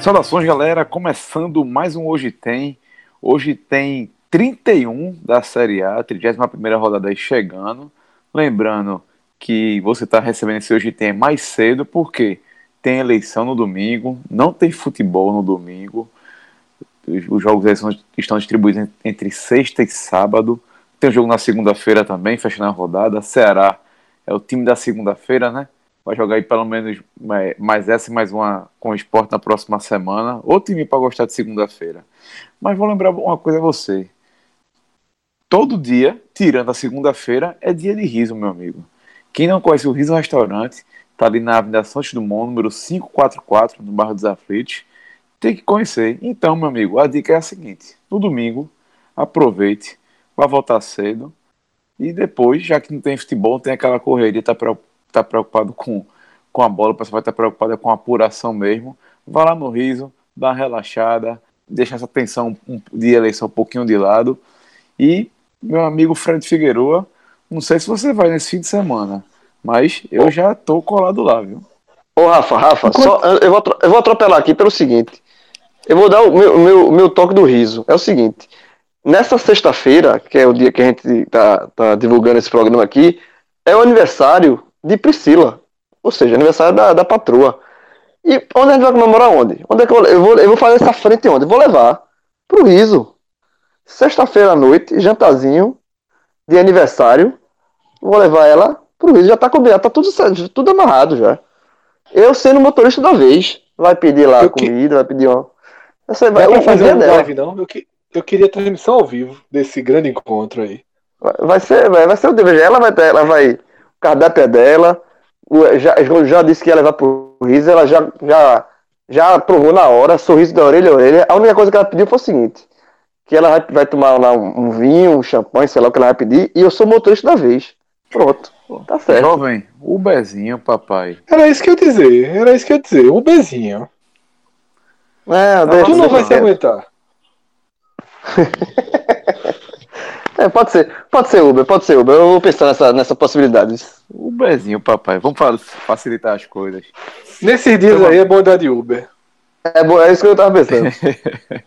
Saudações, galera. Começando mais um Hoje Tem. Hoje tem 31 da Série A, 31 rodada aí chegando. Lembrando que você está recebendo esse Hoje Tem mais cedo, porque tem eleição no domingo, não tem futebol no domingo. Os jogos estão distribuídos entre sexta e sábado. Tem um jogo na segunda-feira também, fechando a rodada. Ceará é o time da segunda-feira, né? vai jogar aí pelo menos mais essa e mais uma com o esporte na próxima semana. Outro time para gostar de segunda-feira. Mas vou lembrar uma coisa a você. Todo dia, tirando a segunda-feira, é dia de riso, meu amigo. Quem não conhece o Riso Restaurante, tá ali na Avenida Santos Dumont, número 544, no bairro dos Aflitos. Tem que conhecer. Então, meu amigo, a dica é a seguinte: no domingo, aproveite, vá voltar cedo. E depois, já que não tem futebol, tem aquela correria, tá preocupado está preocupado com, com a bola, o pessoal vai estar tá preocupado com a apuração mesmo. Vá lá no riso, dá uma relaxada, deixa essa tensão de eleição um pouquinho de lado. E meu amigo Fred Figueroa, não sei se você vai nesse fim de semana, mas eu já tô colado lá, viu? Ô Rafa, Rafa, só, eu, vou, eu vou atropelar aqui pelo seguinte. Eu vou dar o meu, meu, meu toque do riso. É o seguinte. Nessa sexta-feira, que é o dia que a gente tá, tá divulgando esse programa aqui, é o aniversário de Priscila. Ou seja, aniversário da, da patroa. E onde a gente vai comemorar onde? Onde é que eu, eu vou? Eu vou fazer essa frente onde? Eu vou levar pro riso. Sexta-feira à noite, jantarzinho de aniversário. Vou levar ela pro riso. Já tá combinado, tá tudo tudo amarrado já. Eu sendo motorista da vez. Vai pedir lá eu comida, que... vai pedir uma. Você vai, vai fazer uma live, não? Eu, que, eu queria transmissão ao vivo desse grande encontro aí. Vai, vai ser, vai, vai ser o DVD. Ela vai, ela vai cardápio é dela. Já, já disse que ia levar pro riso, ela já, já, já aprovou na hora, sorriso da orelha a orelha. A única coisa que ela pediu foi o seguinte: que ela vai, vai tomar lá um, um, vinho, um champanhe, sei lá o que ela vai pedir, e eu sou motorista da vez. Pronto. Tá certo. Jovem, o Bezinho, papai. Era isso que eu ia dizer, era isso que eu ia dizer, o Bezinho. É, não, tu não vai se aguentar. É, pode ser. Pode ser Uber, pode ser Uber. Eu vou pensar nessa, nessa possibilidade. Uberzinho, papai. Vamos facilitar as coisas. Nesses dias então, aí é bom dar de Uber. É, bom, é isso que eu tava pensando.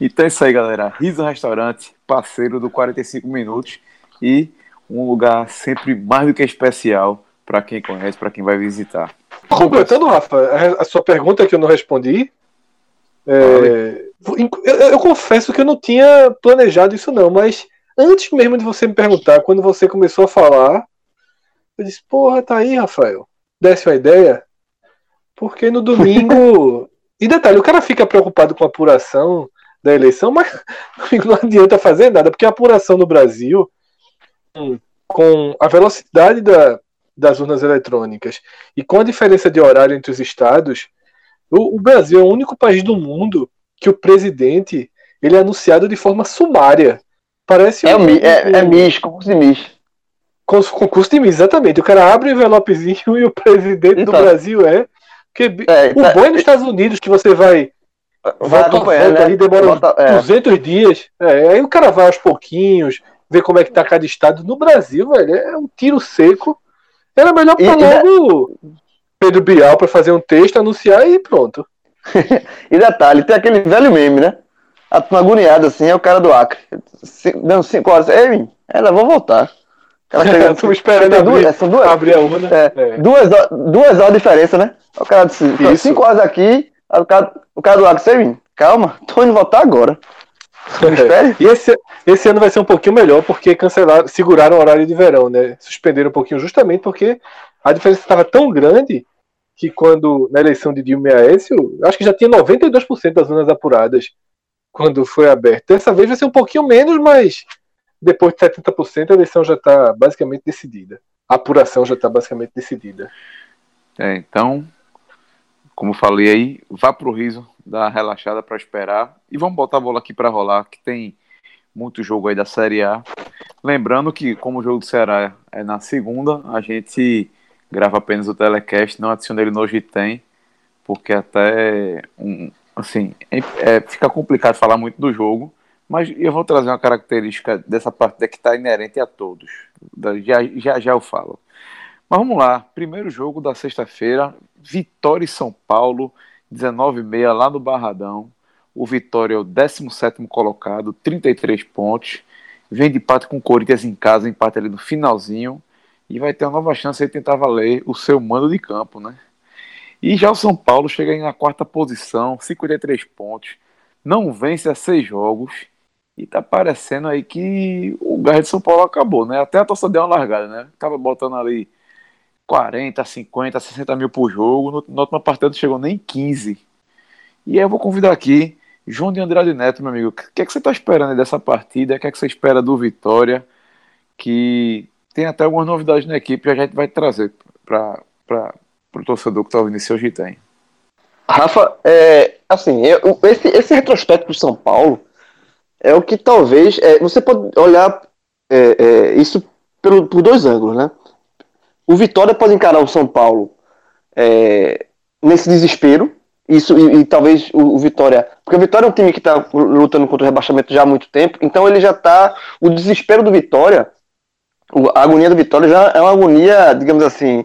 então é isso aí, galera. Riso Restaurante, parceiro do 45 Minutos. E um lugar sempre mais do que especial para quem conhece, para quem vai visitar. Completando, Rafa, a sua pergunta que eu não respondi, é, eu, eu, confesso que eu não tinha planejado isso não, mas antes mesmo de você me perguntar, quando você começou a falar, eu disse, porra, tá aí, Rafael. Desce uma ideia. Porque no domingo. e detalhe, o cara fica preocupado com a apuração da eleição, mas não adianta fazer nada, porque a apuração no Brasil, com a velocidade da, das urnas eletrônicas e com a diferença de horário entre os estados, o, o, Brasil é o único país do mundo que o presidente ele é anunciado de forma sumária. Parece é, um, é, é MIS, concurso de MIS. Concurso de MIS, exatamente. O cara abre o envelopezinho e o presidente então, do Brasil é. Porque é, o tá, bom é nos Estados Unidos que você vai. Vai acompanhando, né? aí demora Bota, é. 200 dias. É, aí o cara vai aos pouquinhos, vê como é que tá cada estado. No Brasil, velho, é um tiro seco. Era melhor para logo Pedro Bial para fazer um texto, anunciar e pronto. e detalhe, tem aquele velho meme, né? A turma agoniada assim, é o cara do Acre. Dando cinco horas. Ei, ela vou voltar. Ela chega, Estou esperando abrir, duas, são duas, abrir a urna. É, é. Duas, duas horas de diferença, né? O cara disse, cinco horas aqui, o cara, o cara do Acre, Ei, calma, tô indo voltar agora. É. E esse, esse ano vai ser um pouquinho melhor, porque cancelaram, seguraram o horário de verão, né? Suspenderam um pouquinho, justamente porque a diferença estava tão grande que quando, na eleição de Dilma e Aécio, acho que já tinha 92% das zonas apuradas quando foi aberto. Dessa vez vai ser um pouquinho menos, mas depois de 70% a eleição já está basicamente decidida. A apuração já está basicamente decidida. É, então, como falei aí, vá pro riso, uma relaxada para esperar e vamos botar a bola aqui para rolar, que tem muito jogo aí da Série A. Lembrando que, como o jogo do Ceará é na segunda, a gente grava apenas o telecast, não adiciona ele no Hoje Tem, porque até um, assim, é, é, fica complicado falar muito do jogo, mas eu vou trazer uma característica dessa partida que está inerente a todos. Já, já já eu falo. Mas vamos lá. Primeiro jogo da sexta-feira, Vitória e São Paulo, 19h30 lá no Barradão. O Vitória é o 17 colocado, 33 pontos. Vem de empate com o Corinthians em casa, empate ali no finalzinho. E vai ter uma nova chance de tentar valer o seu mando de campo, né? E já o São Paulo chega na quarta posição, 53 pontos. Não vence a seis jogos. E tá parecendo aí que o gás de São Paulo acabou, né? Até a torcida deu uma largada, né? Tava botando ali 40, 50, 60 mil por jogo. Na última partida não chegou nem 15. E eu vou convidar aqui João de Andrade Neto, meu amigo. O que é que você está esperando dessa partida? O que é que você espera do Vitória? Que tem até algumas novidades na equipe que a gente vai trazer para o torcedor que está ouvindo esse hoje tem. Rafa, é, assim, eu, esse, esse retrospecto do São Paulo é o que talvez. É, você pode olhar é, é, isso pelo, por dois ângulos, né? O Vitória pode encarar o São Paulo é, nesse desespero, isso e, e talvez o, o, Vitória. Porque o Vitória é um time que está lutando contra o rebaixamento já há muito tempo, então ele já está. O desespero do Vitória, a agonia do Vitória já é uma agonia, digamos assim,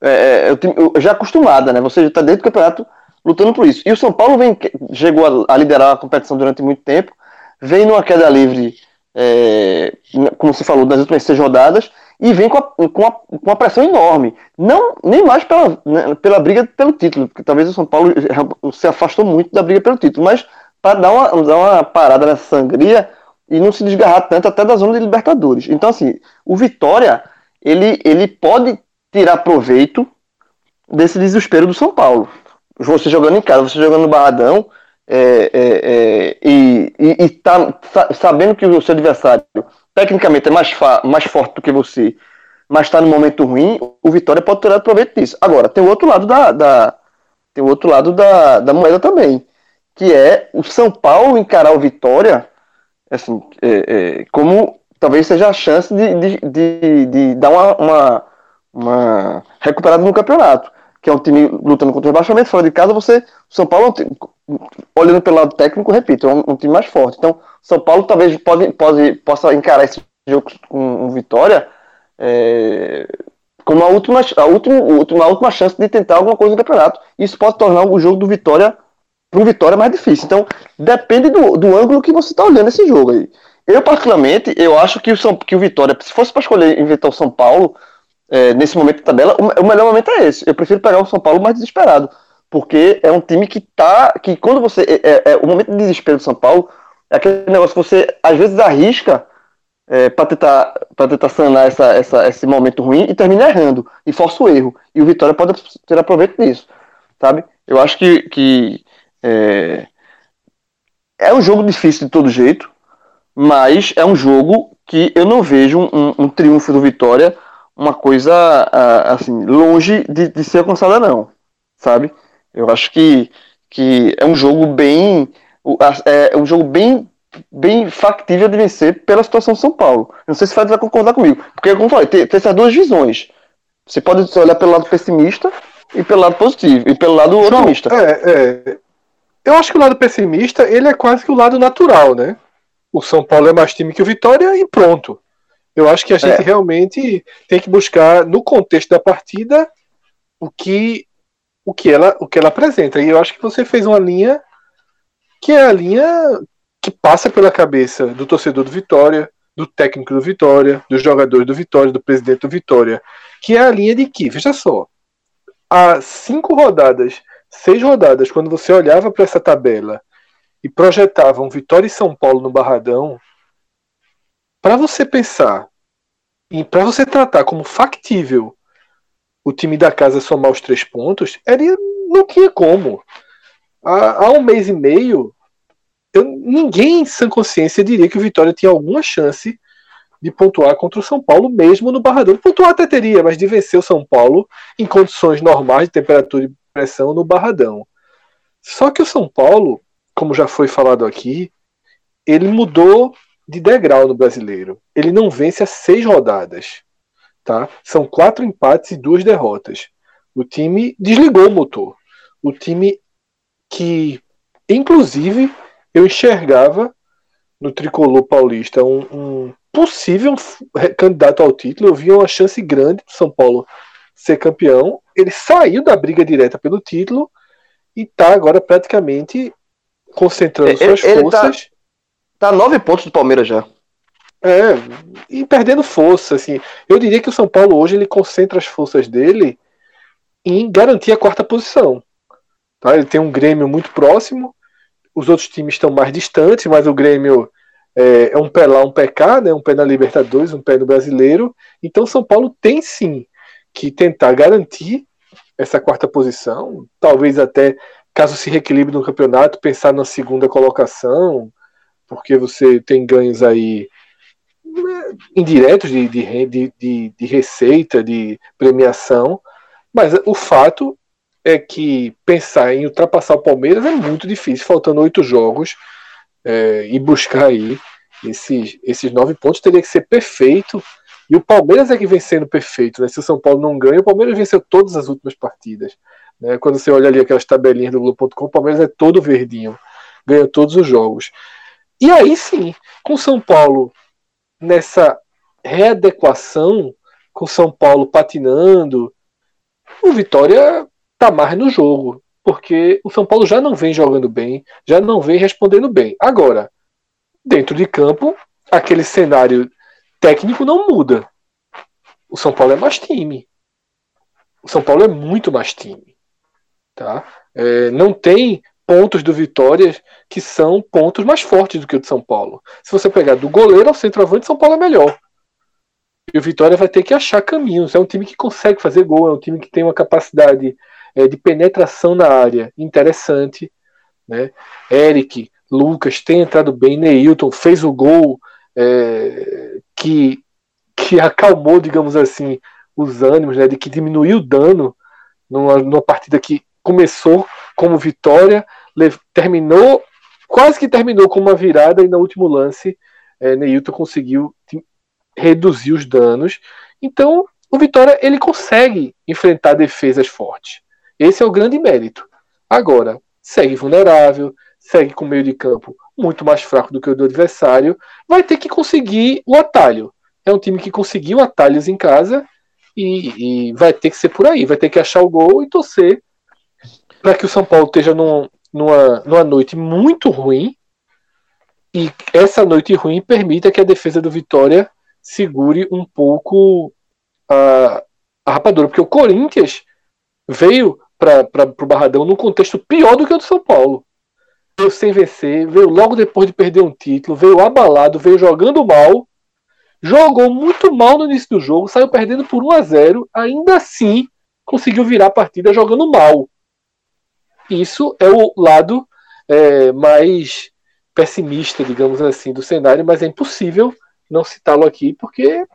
é, é, já acostumada, né? Você já está dentro do campeonato lutando por isso. E o São Paulo vem, chegou a, a liderar a competição durante muito tempo, vem numa queda livre, é, como você falou, das últimas seis rodadas, e vem com a, com a, com a pressão enorme. Não, nem mais pela, né, pela briga pelo título, porque talvez o São Paulo se afastou muito da briga pelo título, mas para dar uma, dar uma parada nessa sangria e não se desgarrar tanto até da zona de Libertadores. Então, assim, o Vitória, ele, ele pode tirar proveito desse desespero do São Paulo. Você jogando em casa, você jogando no Barradão, é, é, é, e, e, e tá, sabendo que o seu adversário tecnicamente é mais, mais forte do que você, mas está no momento ruim, o Vitória pode tirar proveito disso. Agora, tem o outro lado da, da tem o outro lado da, da moeda também, que é o São Paulo encarar o Vitória assim, é, é, como talvez seja a chance de, de, de, de dar uma, uma, uma, recuperada no campeonato. Que é um time lutando contra o rebaixamento, fora de casa, você. O São Paulo, olhando pelo lado técnico, repito, é um, um time mais forte. Então, são Paulo talvez pode, pode, possa encarar esse jogo com vitória é, como a última, a, última, a última chance de tentar alguma coisa no campeonato. Isso pode tornar o jogo do Vitória para um Vitória mais difícil. Então, depende do, do ângulo que você está olhando esse jogo aí. Eu, particularmente, eu acho que o, São, que o Vitória, se fosse para escolher inventar o São Paulo, é, nesse momento da tabela, o, o, melhor momento é esse. Eu prefiro pegar o São Paulo mais desesperado. Porque é um time que tá. que quando você. É, é, é o momento de desespero do São Paulo é aquele negócio que você às vezes arrisca é, para tentar, pra tentar sanar essa, essa, esse momento ruim e termina errando e força o erro. E o Vitória pode ter aproveito disso, sabe? Eu acho que, que é, é um jogo difícil de todo jeito, mas é um jogo que eu não vejo um, um triunfo do Vitória uma coisa assim longe de, de ser alcançada não, sabe? Eu acho que, que é um jogo bem é um jogo bem, bem factível de vencer pela situação de São Paulo. Não sei se vai concordar comigo. Porque, como eu falei, tem, tem essas duas visões. Você pode olhar pelo lado pessimista e pelo lado positivo, e pelo lado otimista. É, é. Eu acho que o lado pessimista, ele é quase que o lado natural, né? O São Paulo é mais time que o Vitória e pronto. Eu acho que a gente é. realmente tem que buscar, no contexto da partida, o que, o que, ela, o que ela apresenta. E eu acho que você fez uma linha que é a linha que passa pela cabeça do torcedor do Vitória, do técnico do Vitória, dos jogadores do Vitória, do presidente do Vitória, que é a linha de que, veja só, há cinco rodadas, seis rodadas, quando você olhava para essa tabela e projetava um Vitória e São Paulo no Barradão, para você pensar e para você tratar como factível o time da casa somar os três pontos, ele não tinha como há, há um mês e meio, eu, ninguém em sã consciência diria que o Vitória tinha alguma chance de pontuar contra o São Paulo, mesmo no Barradão. Pontuar até teria, mas de vencer o São Paulo em condições normais de temperatura e pressão no Barradão. Só que o São Paulo, como já foi falado aqui, ele mudou de degrau no brasileiro. Ele não vence há seis rodadas. Tá? São quatro empates e duas derrotas. O time desligou o motor. O time que Inclusive, eu enxergava no tricolor paulista um, um possível candidato ao título. Eu via uma chance grande do São Paulo ser campeão. Ele saiu da briga direta pelo título e está agora praticamente concentrando ele, suas ele tá forças. Tá, tá nove pontos do Palmeiras já. É, e perdendo força, assim. Eu diria que o São Paulo hoje ele concentra as forças dele em garantir a quarta posição. Tá? Ele tem um Grêmio muito próximo, os outros times estão mais distantes, mas o Grêmio é, é um pé lá, um pé cá, né? um pé na Libertadores, um pé no Brasileiro. Então São Paulo tem sim que tentar garantir essa quarta posição, talvez até caso se reequilibre no campeonato, pensar na segunda colocação, porque você tem ganhos aí né, indiretos de, de, de, de, receita, de premiação, mas o fato é que pensar em ultrapassar o Palmeiras é muito difícil, faltando oito jogos, é, e buscar aí esses, esses nove pontos teria que ser perfeito. E o Palmeiras é que vem sendo perfeito. Né? Se o São Paulo não ganha, o Palmeiras venceu todas as últimas partidas. Né? Quando você olha ali aquelas tabelinhas do Globo.com, o Palmeiras é todo verdinho, ganha todos os jogos. E aí sim, com o São Paulo nessa readequação, com o São Paulo patinando, o Vitória tá mais no jogo, porque o São Paulo já não vem jogando bem, já não vem respondendo bem. Agora, dentro de campo, aquele cenário técnico não muda. O São Paulo é mais time. O São Paulo é muito mais time. Tá? É, não tem pontos do Vitória que são pontos mais fortes do que o de São Paulo. Se você pegar do goleiro ao centroavante, São Paulo é melhor. E o Vitória vai ter que achar caminhos. É um time que consegue fazer gol, é um time que tem uma capacidade é, de penetração na área interessante. Né? Eric, Lucas tem entrado bem, Neilton fez o gol é, que, que acalmou, digamos assim, os ânimos, né? de que diminuiu o dano numa, numa partida que começou como vitória, terminou, quase que terminou com uma virada e no último lance é, Neilton conseguiu reduzir os danos. Então, o Vitória ele consegue enfrentar defesas fortes. Esse é o grande mérito. Agora, segue vulnerável, segue com meio de campo muito mais fraco do que o do adversário, vai ter que conseguir o atalho. É um time que conseguiu atalhos em casa e, e vai ter que ser por aí, vai ter que achar o gol e torcer para que o São Paulo esteja num, numa, numa noite muito ruim e essa noite ruim permita que a defesa do Vitória segure um pouco a, a rapadura, porque o Corinthians veio para o Barradão num contexto pior do que o do São Paulo. Veio sem vencer, veio logo depois de perder um título, veio abalado, veio jogando mal, jogou muito mal no início do jogo, saiu perdendo por 1 a 0 ainda assim conseguiu virar a partida jogando mal. Isso é o lado é, mais pessimista, digamos assim, do cenário, mas é impossível não citá-lo aqui, porque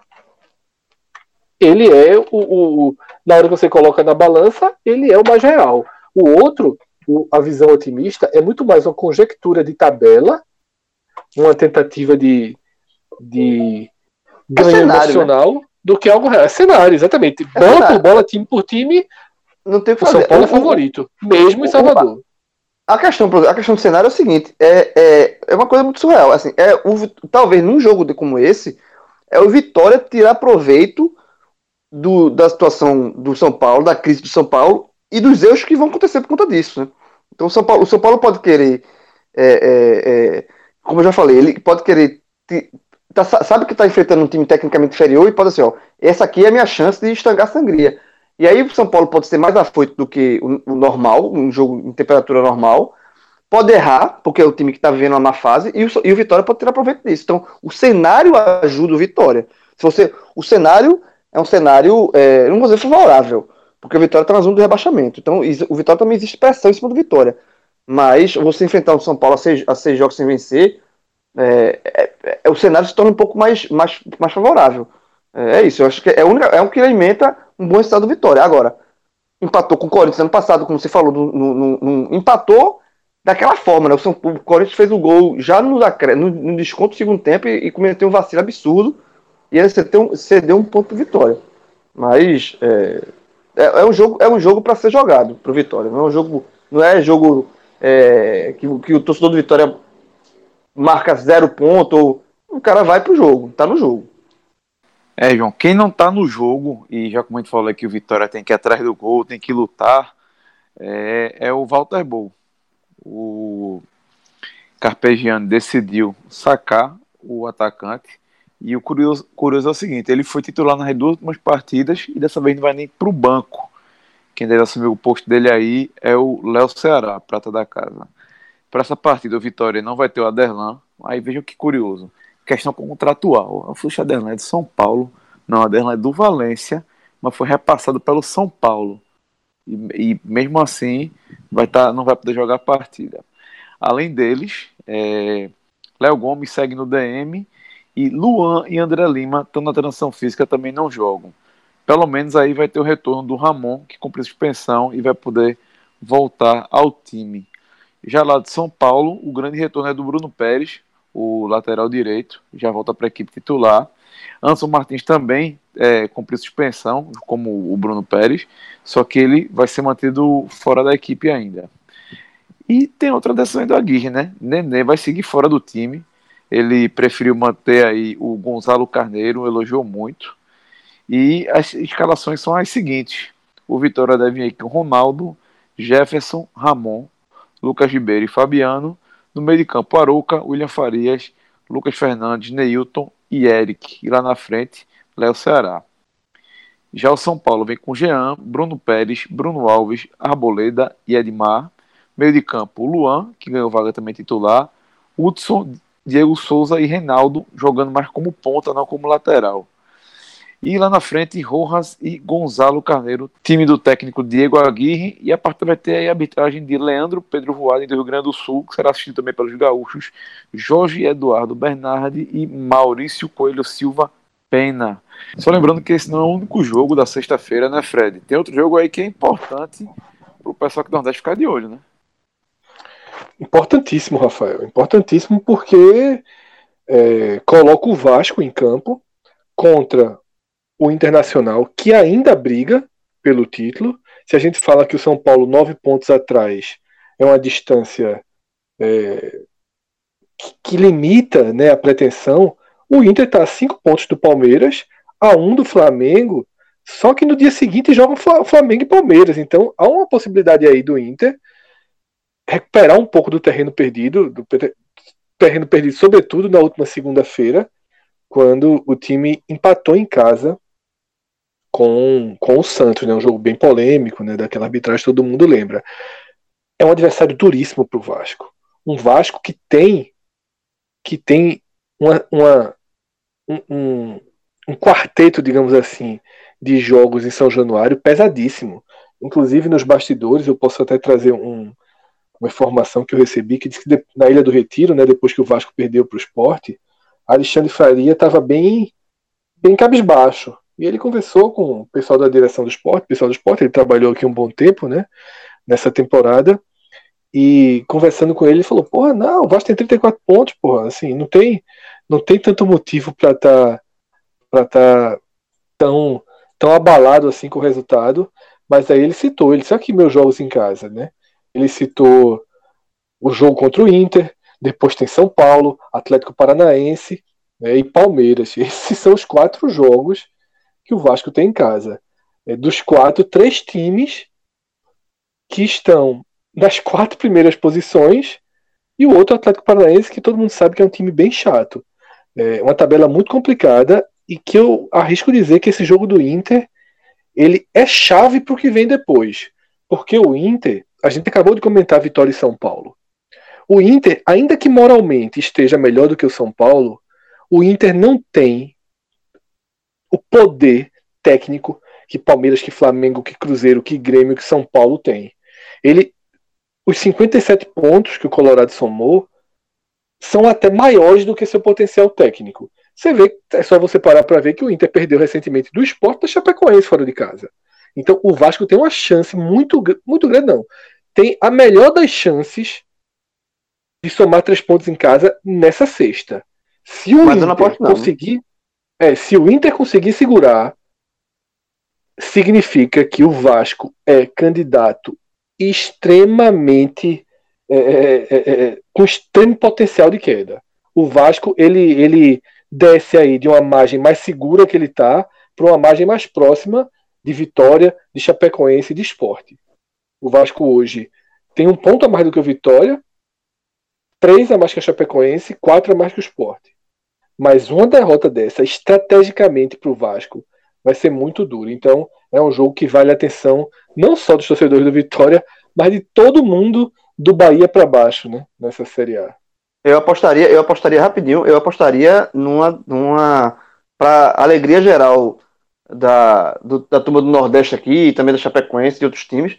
ele é o, o, Na hora que você coloca na balança, ele é o mais real. O outro, o, a visão otimista, é muito mais uma conjectura de tabela, uma tentativa de, de é ganho cenário, né? emocional, né? do que algo real. É cenário, exatamente. É bola cenário. por bola, time por time, não tem o São Paulo é favorito, mesmo em Salvador. A questão, a questão do cenário é o seguinte: é, é, é uma coisa muito surreal. Assim, é o, talvez num jogo como esse, é o Vitória tirar proveito do, da situação do São Paulo, da crise do São Paulo e dos erros que vão acontecer por conta disso. Né? Então o São Paulo, o São Paulo pode querer, é, é, é como eu já falei, ele pode querer. Tá, sabe que está enfrentando um time tecnicamente inferior e pode assim, ó, essa aqui é a minha chance de estangar a sangria. E aí o São Paulo pode ser mais afoito do que o, o normal, um jogo em temperatura normal. Pode errar, porque é o time que está vivendo uma má fase, e o, e o Vitória pode tirar proveito disso. Então, o cenário ajuda o Vitória. Se você, o cenário é um cenário, é, não vou dizer favorável, porque o Vitória está na zona do rebaixamento. Então, o Vitória também existe pressão em cima do Vitória. Mas você enfrentar o São Paulo a seis, a seis jogos sem vencer, é, é, é, o cenário se torna um pouco mais, mais, mais favorável. É, é isso, eu acho que é, única, é o que alimenta um bom estado do Vitória. Agora, empatou com o Corinthians ano passado, como você falou, no, no, no, empatou daquela forma, né? O, São, o Corinthians fez o gol já no, no, desconto do segundo tempo e, e cometeu um vacilo absurdo. E ele cedeu, cedeu um ponto para Vitória. Mas é, é, é, um jogo, é um jogo para ser jogado para Vitória. Não é um jogo, não é jogo é, que, que o torcedor do Vitória marca zero ponto, o cara vai pro jogo, tá no jogo. É, João, quem não tá no jogo, e já como a gente falou aqui, o Vitória tem que ir atrás do gol, tem que lutar, é, é o Walter Bull. O Carpegiani decidiu sacar o atacante, e o curioso, curioso é o seguinte, ele foi titular nas duas últimas partidas, e dessa vez não vai nem pro banco. Quem deve assumir o posto dele aí é o Léo Ceará, prata da casa. Para essa partida, o Vitória não vai ter o Aderlan, aí vejam que curioso questão contratual. A Fluxa Aderlan é de São Paulo, não, Aderlan é do Valência, mas foi repassado pelo São Paulo. E, e mesmo assim, vai tá, não vai poder jogar a partida. Além deles, é, Léo Gomes segue no DM e Luan e André Lima estão na transição física também não jogam. Pelo menos aí vai ter o retorno do Ramon, que cumpriu suspensão e vai poder voltar ao time. Já lá de São Paulo, o grande retorno é do Bruno Pérez, o lateral direito, já volta para a equipe titular. Anderson Martins também é, cumpriu suspensão, como o Bruno Pérez, só que ele vai ser mantido fora da equipe ainda. E tem outra decisão do Aguirre, né? Nenê vai seguir fora do time. Ele preferiu manter aí o Gonzalo Carneiro, elogiou muito. E as escalações são as seguintes: o Vitória deve ir com Ronaldo, Jefferson, Ramon, Lucas Ribeiro e Fabiano. No meio de campo, Arouca, William Farias, Lucas Fernandes, Neilton e Eric. E lá na frente, Léo Ceará. Já o São Paulo vem com Jean, Bruno Pérez, Bruno Alves, Arboleda e Edmar. Meio de campo, Luan, que ganhou vaga também titular. Hudson, Diego Souza e Reinaldo, jogando mais como ponta, não como lateral. E lá na frente, Rojas e Gonzalo Carneiro, time do técnico Diego Aguirre. E a partida vai ter a arbitragem de Leandro Pedro Voaden do Rio Grande do Sul, que será assistido também pelos gaúchos, Jorge Eduardo Bernardi e Maurício Coelho Silva Pena. Só lembrando que esse não é o único jogo da sexta-feira, né, Fred? Tem outro jogo aí que é importante para o pessoal que do Nordeste ficar de olho, né? Importantíssimo, Rafael. Importantíssimo porque é, coloca o Vasco em campo contra o Internacional, que ainda briga pelo título. Se a gente fala que o São Paulo, nove pontos atrás, é uma distância é, que, que, limita né, a pretensão, o Inter está a cinco pontos do Palmeiras, a um do Flamengo, só que no dia seguinte jogam Flamengo e Palmeiras. Então há uma possibilidade aí do Inter recuperar um pouco do terreno perdido, do terreno perdido, sobretudo na última segunda-feira, quando o time empatou em casa com, com o Santos, né? Um jogo bem polêmico, né? Daquela arbitragem todo mundo lembra. É um adversário duríssimo para o Vasco. Um Vasco que tem que tem uma, uma um, um, um quarteto, digamos assim, de jogos em São Januário pesadíssimo. Inclusive nos bastidores, eu posso até trazer um, uma informação que eu recebi que diz que na Ilha do Retiro, né, depois que o Vasco perdeu para o esporte, Alexandre Faria estava bem, bem cabisbaixo. E ele conversou com o pessoal da direção do esporte, pessoal do esporte, ele trabalhou aqui um bom tempo, né? Nessa temporada. E conversando com ele, ele falou: Porra, não, o Vasco tem 34 pontos, porra. Assim, não tem, não tem tanto motivo para estar tá, tá tão, tão abalado assim com o resultado. Mas aí ele citou, ele disse aqui meus jogos em casa, né? Ele citou o jogo contra o Inter, depois tem São Paulo, Atlético Paranaense né, e Palmeiras. Esses são os quatro jogos que o Vasco tem em casa. É, dos quatro, três times que estão nas quatro primeiras posições e o outro Atlético Paranaense que todo mundo sabe que é um time bem chato. É uma tabela muito complicada e que eu arrisco dizer que esse jogo do Inter ele é chave para o que vem depois. Porque o Inter, a gente acabou de comentar vitória em São Paulo. O Inter, ainda que moralmente esteja melhor do que o São Paulo, o Inter não tem o poder técnico que Palmeiras, que Flamengo, que Cruzeiro, que Grêmio, que São Paulo tem. Ele, os 57 pontos que o Colorado somou são até maiores do que seu potencial técnico. Você vê, é só você parar para ver que o Inter perdeu recentemente do esporte da Chapecoense fora de casa. Então o Vasco tem uma chance muito, muito grande, não. Tem a melhor das chances de somar três pontos em casa nessa sexta. Se o Mas Inter conseguir. É, se o Inter conseguir segurar, significa que o Vasco é candidato extremamente é, é, é, com extremo potencial de queda. O Vasco ele, ele desce aí de uma margem mais segura que ele está para uma margem mais próxima de Vitória, de Chapecoense e de Esporte. O Vasco hoje tem um ponto a mais do que o Vitória, três a mais que a Chapecoense, quatro a mais que o Esporte. Mas uma derrota dessa, estrategicamente para o Vasco, vai ser muito duro. Então, é um jogo que vale a atenção não só dos torcedores do Vitória, mas de todo mundo do Bahia para baixo, né? Nessa Série A. Eu apostaria, eu apostaria rapidinho, eu apostaria numa, numa para alegria geral da, do, da turma do Nordeste aqui, e também da Chapecoense e outros times.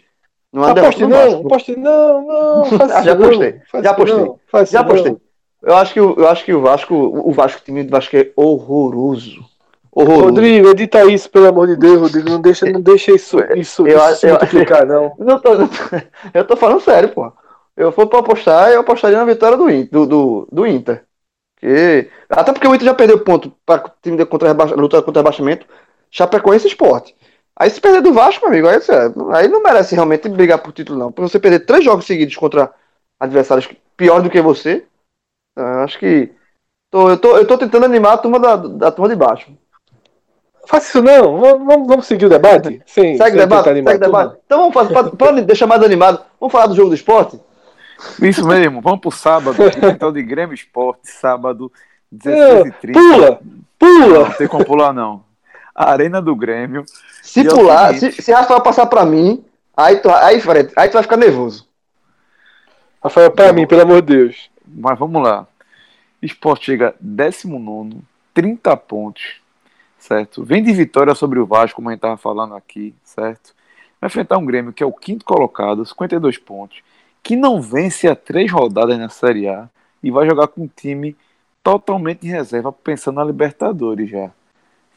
Numa aposte não, aposte não, não, já apostei, já apostei, já apostei. Eu acho que eu acho que o Vasco, o Vasco, o time do Vasco é horroroso. Horroroso. Rodrigo, edita isso, pelo amor de Deus, Rodrigo. Não deixa, não deixa isso, isso, eu, isso eu, multiplicar, não. não, tô, não tô, eu tô falando sério, pô. Eu for para apostar, eu apostaria na vitória do, do, do, do Inter. Que, até porque o Inter já perdeu ponto para time de contra luta contra rebaixamento, Chapecoense e Esporte. Aí se perder do Vasco, meu amigo, aí, aí não merece realmente brigar por título, não. Pra você perder três jogos seguidos contra adversários pior do que você, acho que. Tô, eu, tô, eu tô tentando animar a turma da, da turma de baixo. Faça isso não, vamos, vamos seguir o debate? Sim, segue o debate, segue debate. Então vamos fazer, para deixar mais animado, vamos falar do jogo do esporte? Isso mesmo, vamos pro sábado, então de Grêmio Esporte, sábado, 16h30. Pula! Pula! Não tem como pular, não. Arena do Grêmio. Se pular, se, se Rafael passar pra mim, aí tu, aí, Fred, aí tu vai ficar nervoso. Rafael, pra mim, pelo amor de Deus. Mas vamos lá. Esporte chega 19, 30 pontos certo? Vem de vitória sobre o Vasco, como a gente estava falando aqui, certo? Vai enfrentar um Grêmio que é o quinto colocado, 52 pontos, que não vence há três rodadas na Série A e vai jogar com um time totalmente em reserva, pensando na Libertadores já.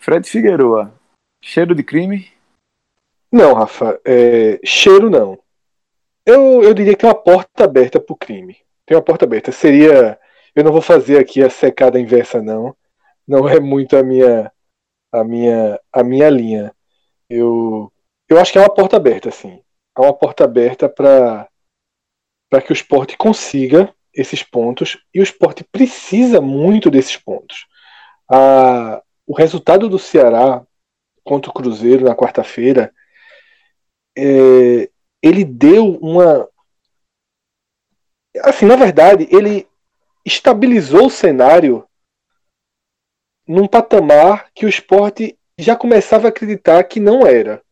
Fred Figueroa, cheiro de crime? Não, Rafa, é, cheiro não. Eu, eu diria que é uma porta aberta para o crime. Tem uma porta aberta. Seria. Eu não vou fazer aqui a secada inversa, não. Não é muito a minha a minha, a minha linha. Eu, eu acho que é uma porta aberta, assim. É uma porta aberta para que o esporte consiga esses pontos e o esporte precisa muito desses pontos. A, o resultado do Ceará contra o Cruzeiro na quarta-feira é, ele deu uma assim na verdade ele estabilizou o cenário num patamar que o esporte já começava a acreditar que não era.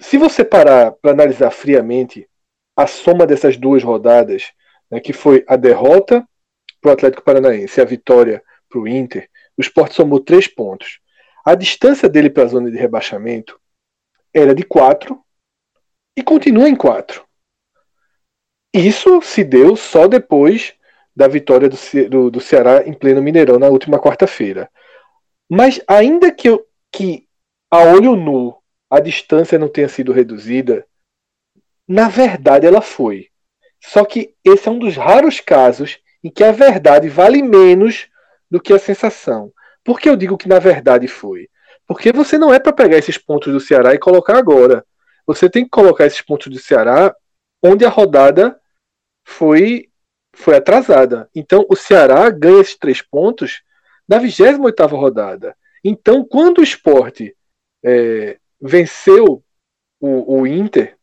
Se você parar para analisar friamente a soma dessas duas rodadas, né, que foi a derrota para o Atlético Paranaense e a vitória para o Inter, o esporte somou três pontos. A distância dele para a zona de rebaixamento era de quatro e continua em quatro. Isso se deu só depois da vitória do, do, do Ceará em pleno Mineirão na última quarta-feira. Mas ainda que, eu, que a olho nu a distância não tenha sido reduzida, na verdade ela foi. Só que esse é um dos raros casos em que a verdade vale menos do que a sensação. Por que eu digo que na verdade foi? Porque você não é para pegar esses pontos do Ceará e colocar agora. Você tem que colocar esses pontos do Ceará onde a rodada foi foi atrasada. Então o Ceará ganha esses três pontos na 28 rodada. Então, quando o esporte é, venceu o, o, Inter,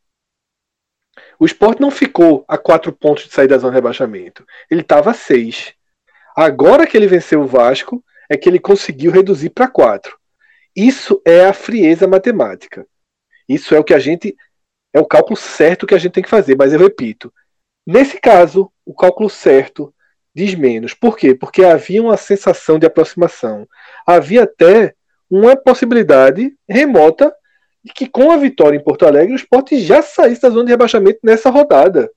o esporte não ficou a quatro pontos de sair da zona de rebaixamento. Ele estava a seis. Agora que ele venceu o Vasco, é que ele conseguiu reduzir para quatro. Isso é a frieza matemática. Isso é o que a gente. É o cálculo certo que a gente tem que fazer. Mas eu repito: nesse caso, o cálculo certo diz menos. Por quê? Porque havia uma sensação de aproximação. Havia até uma possibilidade remota de que com a vitória em Porto Alegre o esporte já saísse da zona de rebaixamento nessa rodada.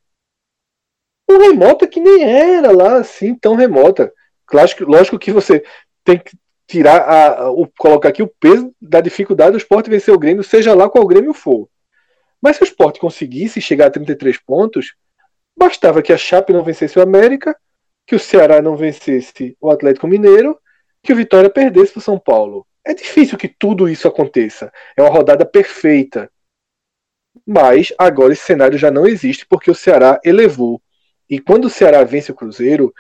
Um remota que nem era lá assim tão remota. Lógico, lógico que você tem que tirar a, o, colocar aqui o peso da dificuldade do esporte vencer o Grêmio, seja lá qual Grêmio for. Mas se o esporte conseguisse chegar a 33 pontos, bastava que a Chape não vencesse o América que o Ceará não vencesse o Atlético Mineiro, que o Vitória perdesse para o São Paulo. É difícil que tudo isso aconteça. É uma rodada perfeita. Mas agora esse cenário já não existe porque o Ceará elevou E quando o Ceará vence o Cruzeiro,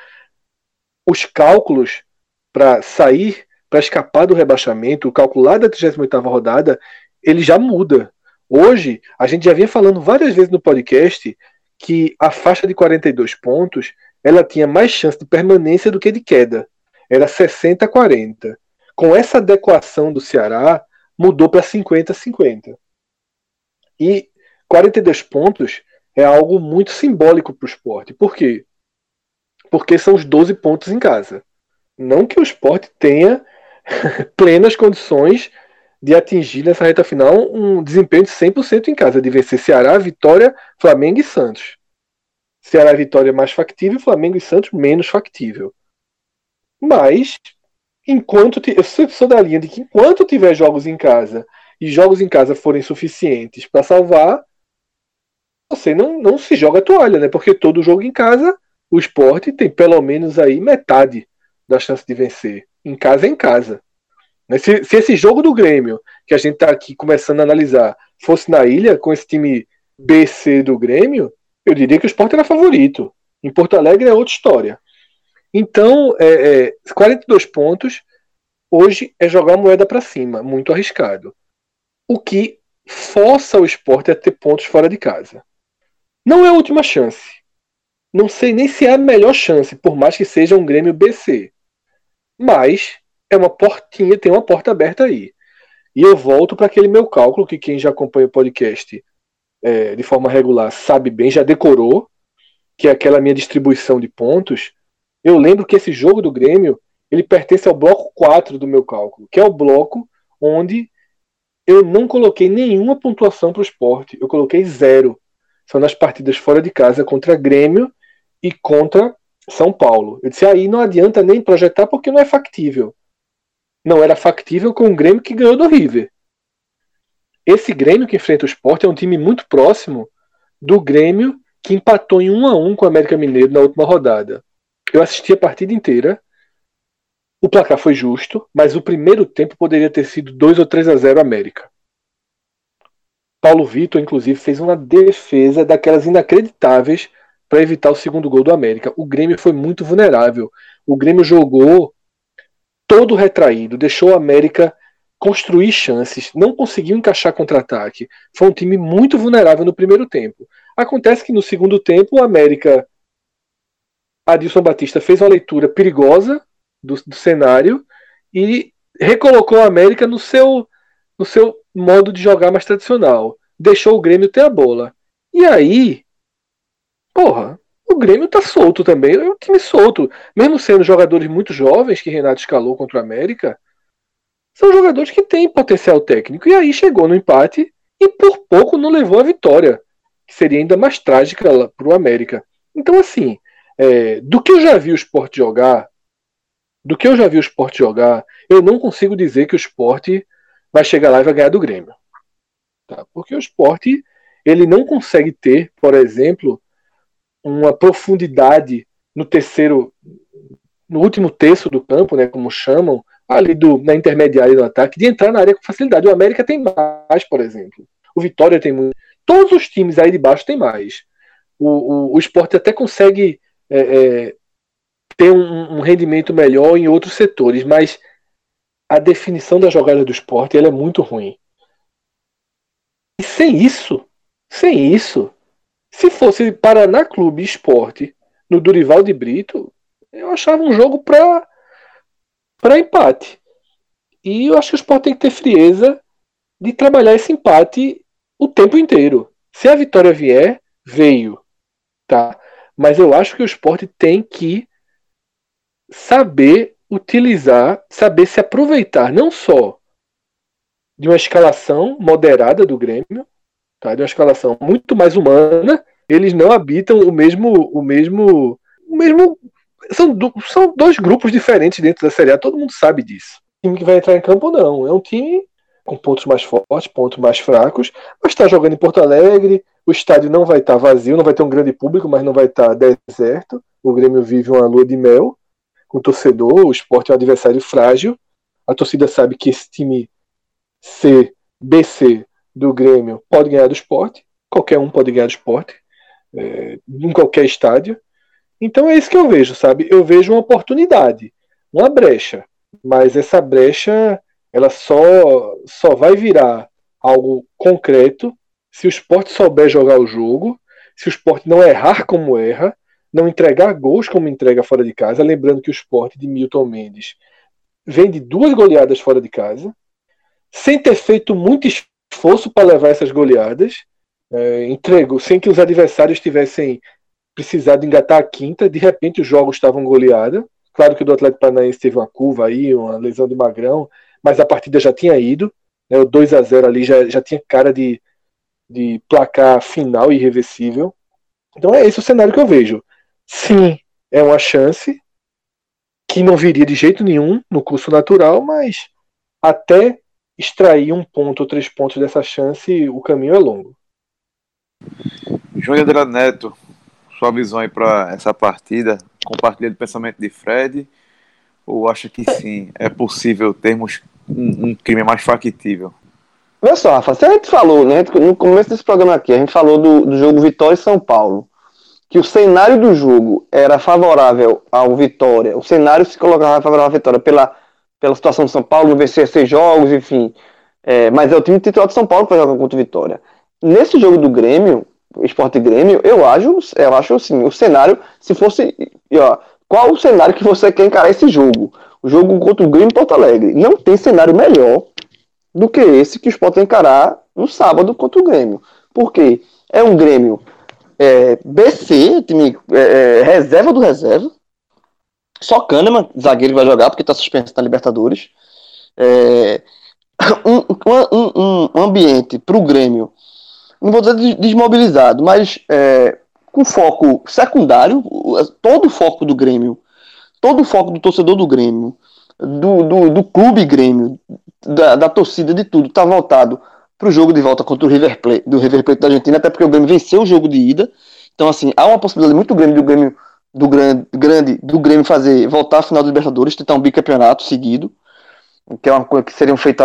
os cálculos para sair, para escapar do rebaixamento, o calcular da 38ª rodada, ele já muda. Hoje, a gente já vinha falando várias vezes no podcast que a faixa de 42 pontos, ela tinha mais chance de permanência do que de queda. Era 60 a 40. Com essa adequação do Ceará, mudou para 50 a 50. E 42 pontos é algo muito simbólico para o esporte. Por quê? Porque são os 12 pontos em casa. Não que o esporte tenha plenas condições de atingir nessa reta final um desempenho de 100% em casa, de vencer Ceará, Vitória, Flamengo e Santos. Ceará e Vitória mais factível, Flamengo e Santos menos factível. Mas, enquanto eu sempre sou da linha de que enquanto tiver jogos em casa e jogos em casa forem suficientes para salvar, você não, não se joga toalha, né? Porque todo jogo em casa, o esporte tem pelo menos aí metade da chance de vencer. Em casa é em casa. Né? Se, se esse jogo do Grêmio, que a gente está aqui começando a analisar, fosse na ilha, com esse time BC do Grêmio, eu diria que o esporte era favorito. Em Porto Alegre é outra história. Então, é, é, 42 pontos, hoje é jogar a moeda para cima, muito arriscado. O que força o esporte a ter pontos fora de casa. Não é a última chance. Não sei nem se é a melhor chance, por mais que seja um Grêmio BC. Mas é uma portinha, tem uma porta aberta aí. E eu volto para aquele meu cálculo que quem já acompanha o podcast é, de forma regular sabe bem, já decorou, que é aquela minha distribuição de pontos. Eu lembro que esse jogo do Grêmio ele pertence ao bloco 4 do meu cálculo, que é o bloco onde eu não coloquei nenhuma pontuação para o esporte, eu coloquei zero são nas partidas fora de casa contra Grêmio e contra São Paulo. Eu disse, aí não adianta nem projetar porque não é factível. Não era factível com o Grêmio que ganhou do River. Esse Grêmio que enfrenta o Sport é um time muito próximo do Grêmio que empatou em 1 a 1 com o América Mineiro na última rodada. Eu assisti a partida inteira. O placar foi justo, mas o primeiro tempo poderia ter sido 2 ou 3 a 0 América. Paulo Vitor, inclusive, fez uma defesa daquelas inacreditáveis para evitar o segundo gol do América. O Grêmio foi muito vulnerável. O Grêmio jogou todo retraído, deixou o América construir chances, não conseguiu encaixar contra-ataque. Foi um time muito vulnerável no primeiro tempo. Acontece que no segundo tempo o América Adilson Batista fez uma leitura perigosa do, do cenário e recolocou a América no seu no seu modo de jogar mais tradicional. Deixou o Grêmio ter a bola. E aí, porra, o Grêmio tá solto também. É um time solto. Mesmo sendo jogadores muito jovens que Renato escalou contra o América, são jogadores que têm potencial técnico. E aí chegou no empate e por pouco não levou a vitória, que seria ainda mais trágica para o América. Então, assim, é, do que eu já vi o esporte jogar, do que eu já vi o esporte jogar, eu não consigo dizer que o esporte vai chegar lá e vai ganhar do Grêmio. Tá? Porque o esporte ele não consegue ter, por exemplo, uma profundidade no terceiro, no último terço do campo, né, como chamam, ali do, na intermediária do ataque, de entrar na área com facilidade. O América tem mais, por exemplo. O Vitória tem muito. Todos os times aí de baixo tem mais. O, o, o esporte até consegue é, é, ter um, um rendimento melhor em outros setores, mas a definição da jogada do esporte é muito ruim. E sem isso, sem isso, se fosse Paraná Clube Esporte no Durival de Brito, eu achava um jogo para para empate. E eu acho que o Sport tem que ter frieza de trabalhar esse empate o tempo inteiro. Se a vitória vier, veio, tá? Mas eu acho que o Sport tem que saber utilizar, saber se aproveitar não só de uma escalação moderada do Grêmio, tá? de uma escalação muito mais humana, eles não habitam o mesmo o mesmo o mesmo são, do, são dois grupos diferentes dentro da Série A, todo mundo sabe disso. O time que vai entrar em campo não, é um time com pontos mais fortes, pontos mais fracos, mas está jogando em Porto Alegre, o estádio não vai estar tá vazio, não vai ter um grande público, mas não vai estar tá deserto. O Grêmio vive uma lua de mel o torcedor, o esporte é um adversário frágil. A torcida sabe que esse time C, BC do Grêmio pode ganhar do esporte, qualquer um pode ganhar do esporte, é, em qualquer estádio. Então é isso que eu vejo, sabe? Eu vejo uma oportunidade, uma brecha. Mas essa brecha, ela só, só vai virar algo concreto se o esporte souber jogar o jogo, se o esporte não errar como erra, não entregar gols como entrega fora de casa. Lembrando que o esporte de Milton Mendes vem de duas goleadas fora de casa, sem ter feito muito esforço para levar essas goleadas. É, entregou, sem que os adversários tivessem precisado engatar a quinta, de repente os jogos estavam goleados. Claro que o do Atlético Paranaense teve uma curva aí, uma lesão de Magrão, mas a partida já tinha ido. Né, o 2 a 0 ali já, já tinha cara de, de placar final irreversível. Então é esse o cenário que eu vejo. Sim, é uma chance que não viria de jeito nenhum no curso natural, mas até extrair um ponto ou três pontos dessa chance, o caminho é longo. João Andrade Neto, sua visão aí para essa partida, compartilha do pensamento de Fred, ou acha que sim, é possível termos um, um crime mais factível? Olha só, Rafa, se a gente falou, né, no começo desse programa aqui, a gente falou do, do jogo Vitória e São Paulo, que o cenário do jogo era favorável ao Vitória, o cenário se colocava favorável à Vitória pela, pela situação de São Paulo, vencer seis jogos, enfim, é, mas é o time titular de São Paulo que vai jogar contra o Vitória. Nesse jogo do Grêmio, Esporte Grêmio, eu acho, eu acho assim, o cenário, se fosse. Ó, qual o cenário que você quer encarar esse jogo? O jogo contra o Grêmio em Porto Alegre. Não tem cenário melhor do que esse que o Sport encarar no sábado contra o Grêmio. Por quê? É um Grêmio é, BC, time é, é, reserva do reserva. Só Kahneman, zagueiro, vai jogar porque está suspenso na Libertadores. É, um, um, um ambiente para o Grêmio não vou dizer desmobilizado, mas é, com foco secundário, todo o foco do Grêmio, todo o foco do torcedor do Grêmio, do, do, do clube Grêmio, da, da, torcida, de tudo, está voltado para o jogo de volta contra o River Plate, do River Plate da Argentina, até porque o Grêmio venceu o jogo de ida. Então, assim, há uma possibilidade muito grande do Grêmio, do grande, grande do Grêmio fazer voltar à final do Libertadores, tentar um bicampeonato seguido, que é uma coisa que seria um feito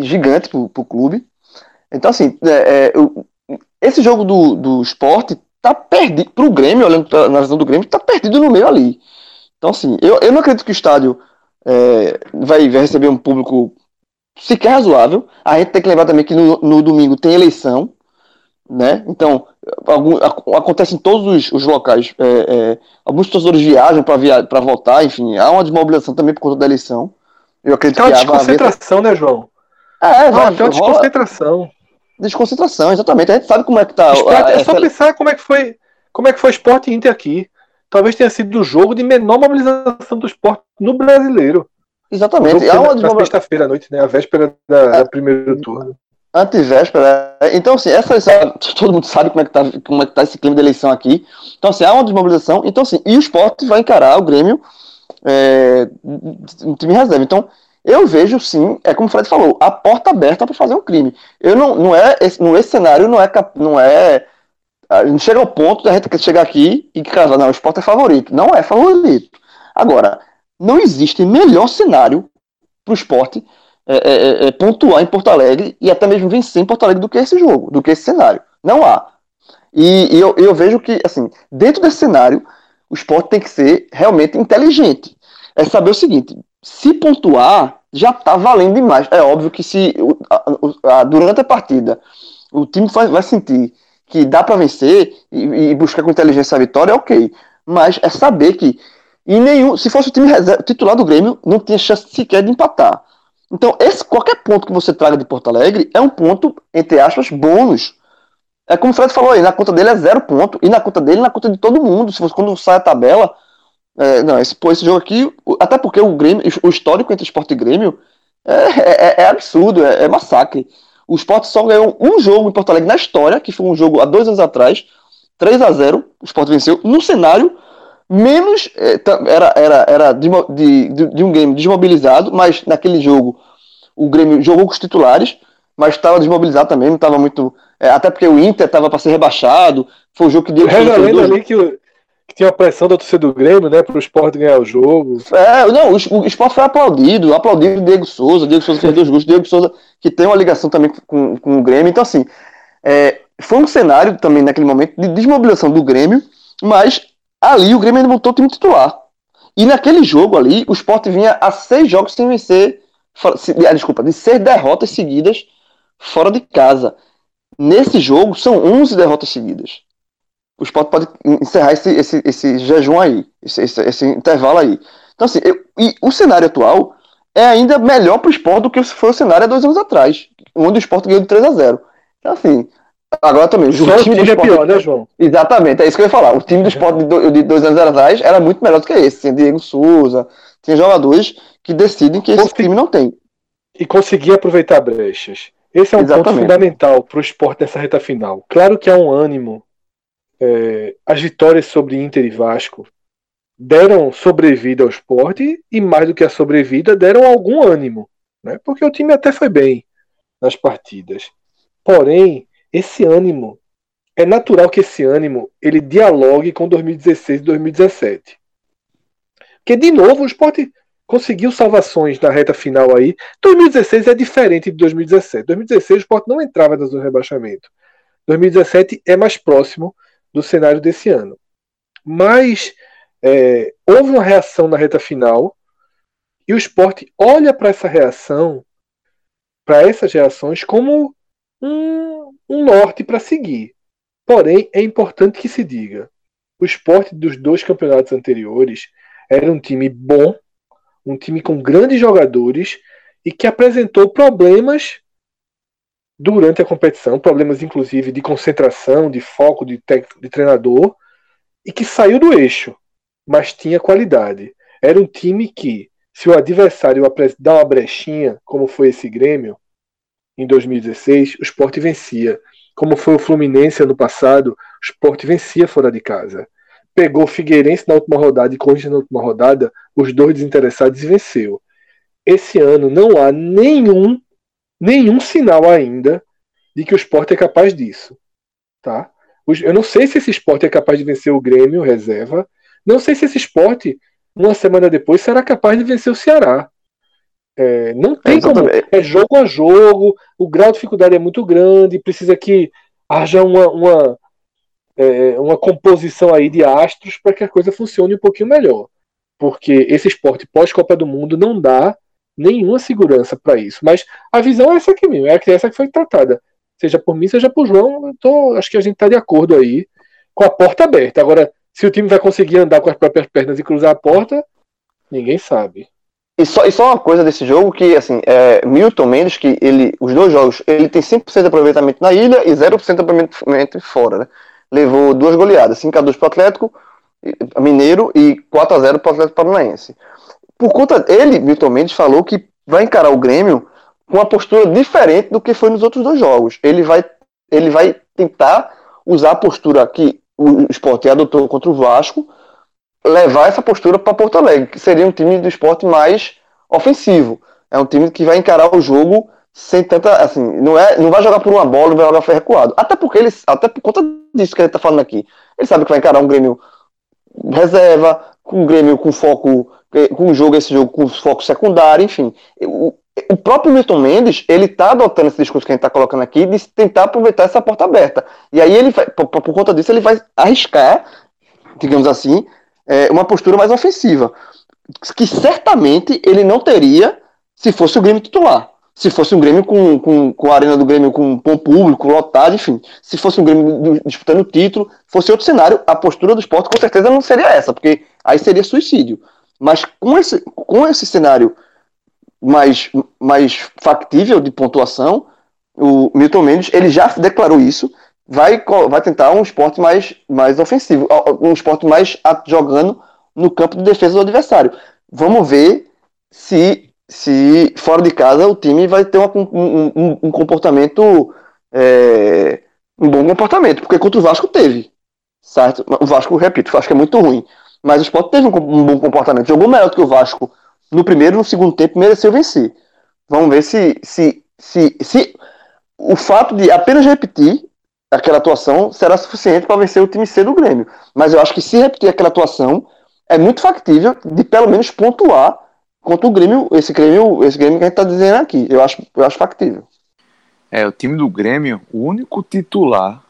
gigante para o clube. Então, assim, é, é, esse jogo do, do esporte tá perdido. Pro Grêmio, olhando na visão do Grêmio, tá perdido no meio ali. Então, assim, eu, eu não acredito que o estádio é, vai, vai receber um público sequer razoável. A gente tem que lembrar também que no, no domingo tem eleição, né? Então, algum, acontece em todos os, os locais. É, é, alguns torcedores viajam para via, votar, enfim, há uma desmobilização também por conta da eleição. Eu acredito tem uma que desconcentração, né, João? É, ah, vai, tem uma desconcentração desconcentração, exatamente. A gente sabe como é que tá. Esporte, é só pensar como é que foi como é que foi o esporte Inter aqui. Talvez tenha sido o jogo de menor mobilização do esporte no brasileiro. Exatamente. É uma na sexta-feira à noite, né? A véspera da, é, da primeiro turno. Antivéspera. É. Então, assim, essa, essa, todo mundo sabe como é, que tá, como é que tá esse clima de eleição aqui. Então, assim, há uma desmobilização. Então, assim, e o esporte vai encarar o Grêmio é, um time reserva. Então, eu vejo sim, é como o Fred falou, a porta aberta para fazer um crime. Eu não, não é esse, no esse cenário não é não é não chega ao ponto da gente chegar aqui e que não, o esporte é favorito. Não é favorito. Agora, não existe melhor cenário para o esporte é, é, é, é, pontuar em Porto Alegre e até mesmo vencer em Porto Alegre do que esse jogo, do que esse cenário. Não há. E, e eu, eu vejo que, assim, dentro desse cenário, o esporte tem que ser realmente inteligente. É saber o seguinte: se pontuar, já está valendo demais. É óbvio que se a, a, durante a partida o time vai, vai sentir que dá para vencer e, e, buscar com inteligência a vitória, ok. Mas é saber que em nenhum, se fosse o time reserva, titular do Grêmio, não tinha chance sequer de empatar. Então, esse qualquer ponto que você traga de Porto Alegre é um ponto, entre aspas, bônus. É como o Fred falou aí, na conta dele é zero ponto, e na conta dele, na conta de todo mundo. Se fosse quando sai a tabela, é, não, esse, pô, esse jogo aqui, até porque o Grêmio, o histórico entre Sport e Grêmio é, é, é absurdo, é, é, massacre. O Sport só ganhou um jogo em Porto Alegre na história, que foi um jogo há dois anos atrás, 3 a 0 o Sport venceu, num cenário menos. É, era, era, era de, de, de, um game desmobilizado, mas naquele jogo o Grêmio jogou com os titulares, mas estava desmobilizado também, não estava muito. É, até porque o Inter estava para ser rebaixado, foi um jogo que deu. Ali que o que tinha a pressão da torcida do Grêmio, né, para o esporte ganhar o jogo. É, não, o, o esporte foi aplaudido, aplaudido o Diego Souza, Diego Souza fez dois gols, Diego Souza que tem uma ligação também com, com o Grêmio, então assim, é, foi um cenário também naquele momento de desmobilização do Grêmio, mas Ali o Grêmio montou o time titular. E naquele jogo ali, o Sport vinha a seis jogos sem vencer. Ah, desculpa, de seis derrotas seguidas fora de casa. Nesse jogo, são 11 derrotas seguidas. O Sport pode encerrar esse, esse, esse jejum aí, esse, esse, esse intervalo aí. Então, assim, eu, e o cenário atual é ainda melhor para o Sport do que foi o cenário há dois anos atrás, onde o Sport ganhou de 3 a 0 Então, assim, agora também. O, time, do Sport, é pior, né, João? Exatamente, é isso que eu ia falar. O time do Sport de, de dois anos atrás era muito melhor do que esse. Tinha Diego Souza, tinha jogadores que decidem que esse Consegui... time não tem. E conseguir aproveitar brechas. Esse é um Exatamente. ponto fundamental para o esporte nessa reta final. Claro que há um ânimo. É, as vitórias sobre Inter e Vasco deram sobrevida ao esporte e, mais do que a sobrevida, deram algum ânimo. Né? Porque o time até foi bem nas partidas. Porém, esse ânimo, é natural que esse ânimo ele dialogue com 2016 e 2017. Porque, de novo, o esporte conseguiu salvações na reta final aí. 2016 é diferente de 2017. 2016 o Sport não entrava na zona de rebaixamento. 2017 é mais próximo do cenário desse ano. Mas é, houve uma reação na reta final e o esporte olha para essa reação, para essas reações, como um, um norte para seguir. Porém, é importante que se diga: o esporte dos dois campeonatos anteriores era um time bom um time com grandes jogadores e que apresentou problemas durante a competição, problemas inclusive de concentração, de foco, de, de treinador, e que saiu do eixo, mas tinha qualidade. Era um time que, se o adversário dá uma brechinha, como foi esse Grêmio em 2016, o Sport vencia. Como foi o Fluminense ano passado, o Sport vencia fora de casa pegou o Figueirense na última rodada e Corinthians na última rodada, os dois desinteressados e venceu. Esse ano não há nenhum nenhum sinal ainda de que o esporte é capaz disso. Tá? Eu não sei se esse esporte é capaz de vencer o Grêmio, reserva. Não sei se esse esporte, uma semana depois, será capaz de vencer o Ceará. É, não tem é, como. É jogo a jogo, o grau de dificuldade é muito grande, precisa que haja uma, uma, é, uma composição aí de astros para que a coisa funcione um pouquinho melhor. Porque esse esporte pós-Copa do Mundo não dá nenhuma segurança para isso. Mas a visão é essa aqui mesmo, é essa que foi tratada. Seja por mim, seja por João, tô, acho que a gente está de acordo aí com a porta aberta. Agora, se o time vai conseguir andar com as próprias pernas e cruzar a porta, ninguém sabe. E só, e só uma coisa desse jogo que, assim, é, Milton Mendes, que ele, os dois jogos, ele tem 100% de aproveitamento na ilha e 0% de aproveitamento fora, né? levou duas goleadas, 5x2 para o Atlético Mineiro e 4x0 para o Atlético Paranaense. Por conta ele, Milton Mendes, falou que vai encarar o Grêmio com uma postura diferente do que foi nos outros dois jogos. Ele vai, ele vai tentar usar a postura que o esporte adotou contra o Vasco, levar essa postura para Porto Alegre, que seria um time do esporte mais ofensivo. É um time que vai encarar o jogo sem tanta, assim, não é, não vai jogar por uma bola, não vai jogar recuado. Até porque eles, até por conta disso que a gente tá falando aqui. Ele sabe que vai encarar um Grêmio reserva, com um Grêmio com foco, com um jogo esse jogo com foco secundário, enfim. O, o próprio Milton Mendes, ele tá adotando esse discurso que a gente tá colocando aqui de tentar aproveitar essa porta aberta. E aí ele por, por conta disso, ele vai arriscar, digamos assim, é, uma postura mais ofensiva. Que certamente ele não teria se fosse o Grêmio titular se fosse um Grêmio com, com, com a arena do Grêmio com, com público lotado, enfim, se fosse um Grêmio disputando o título, fosse outro cenário, a postura do esporte com certeza não seria essa, porque aí seria suicídio. Mas com esse, com esse cenário mais, mais factível de pontuação, o Milton Mendes ele já declarou isso, vai, vai tentar um esporte mais, mais ofensivo, um esporte mais jogando no campo de defesa do adversário. Vamos ver se se fora de casa o time vai ter uma, um, um, um, comportamento é, um bom comportamento, porque contra o Vasco teve, certo? O Vasco, repito, o Vasco é muito ruim, mas o Sport teve um, um, bom comportamento, jogou melhor do que o Vasco no primeiro e no segundo tempo mereceu vencer. Vamos ver se, se, se, se o fato de apenas repetir aquela atuação será suficiente para vencer o time C do Grêmio. Mas eu acho que se repetir aquela atuação, é muito factível de pelo menos pontuar contra o Grêmio, esse Grêmio, esse Grêmio que a gente tá dizendo aqui. Eu acho, eu acho factível. É, o time do Grêmio, o único titular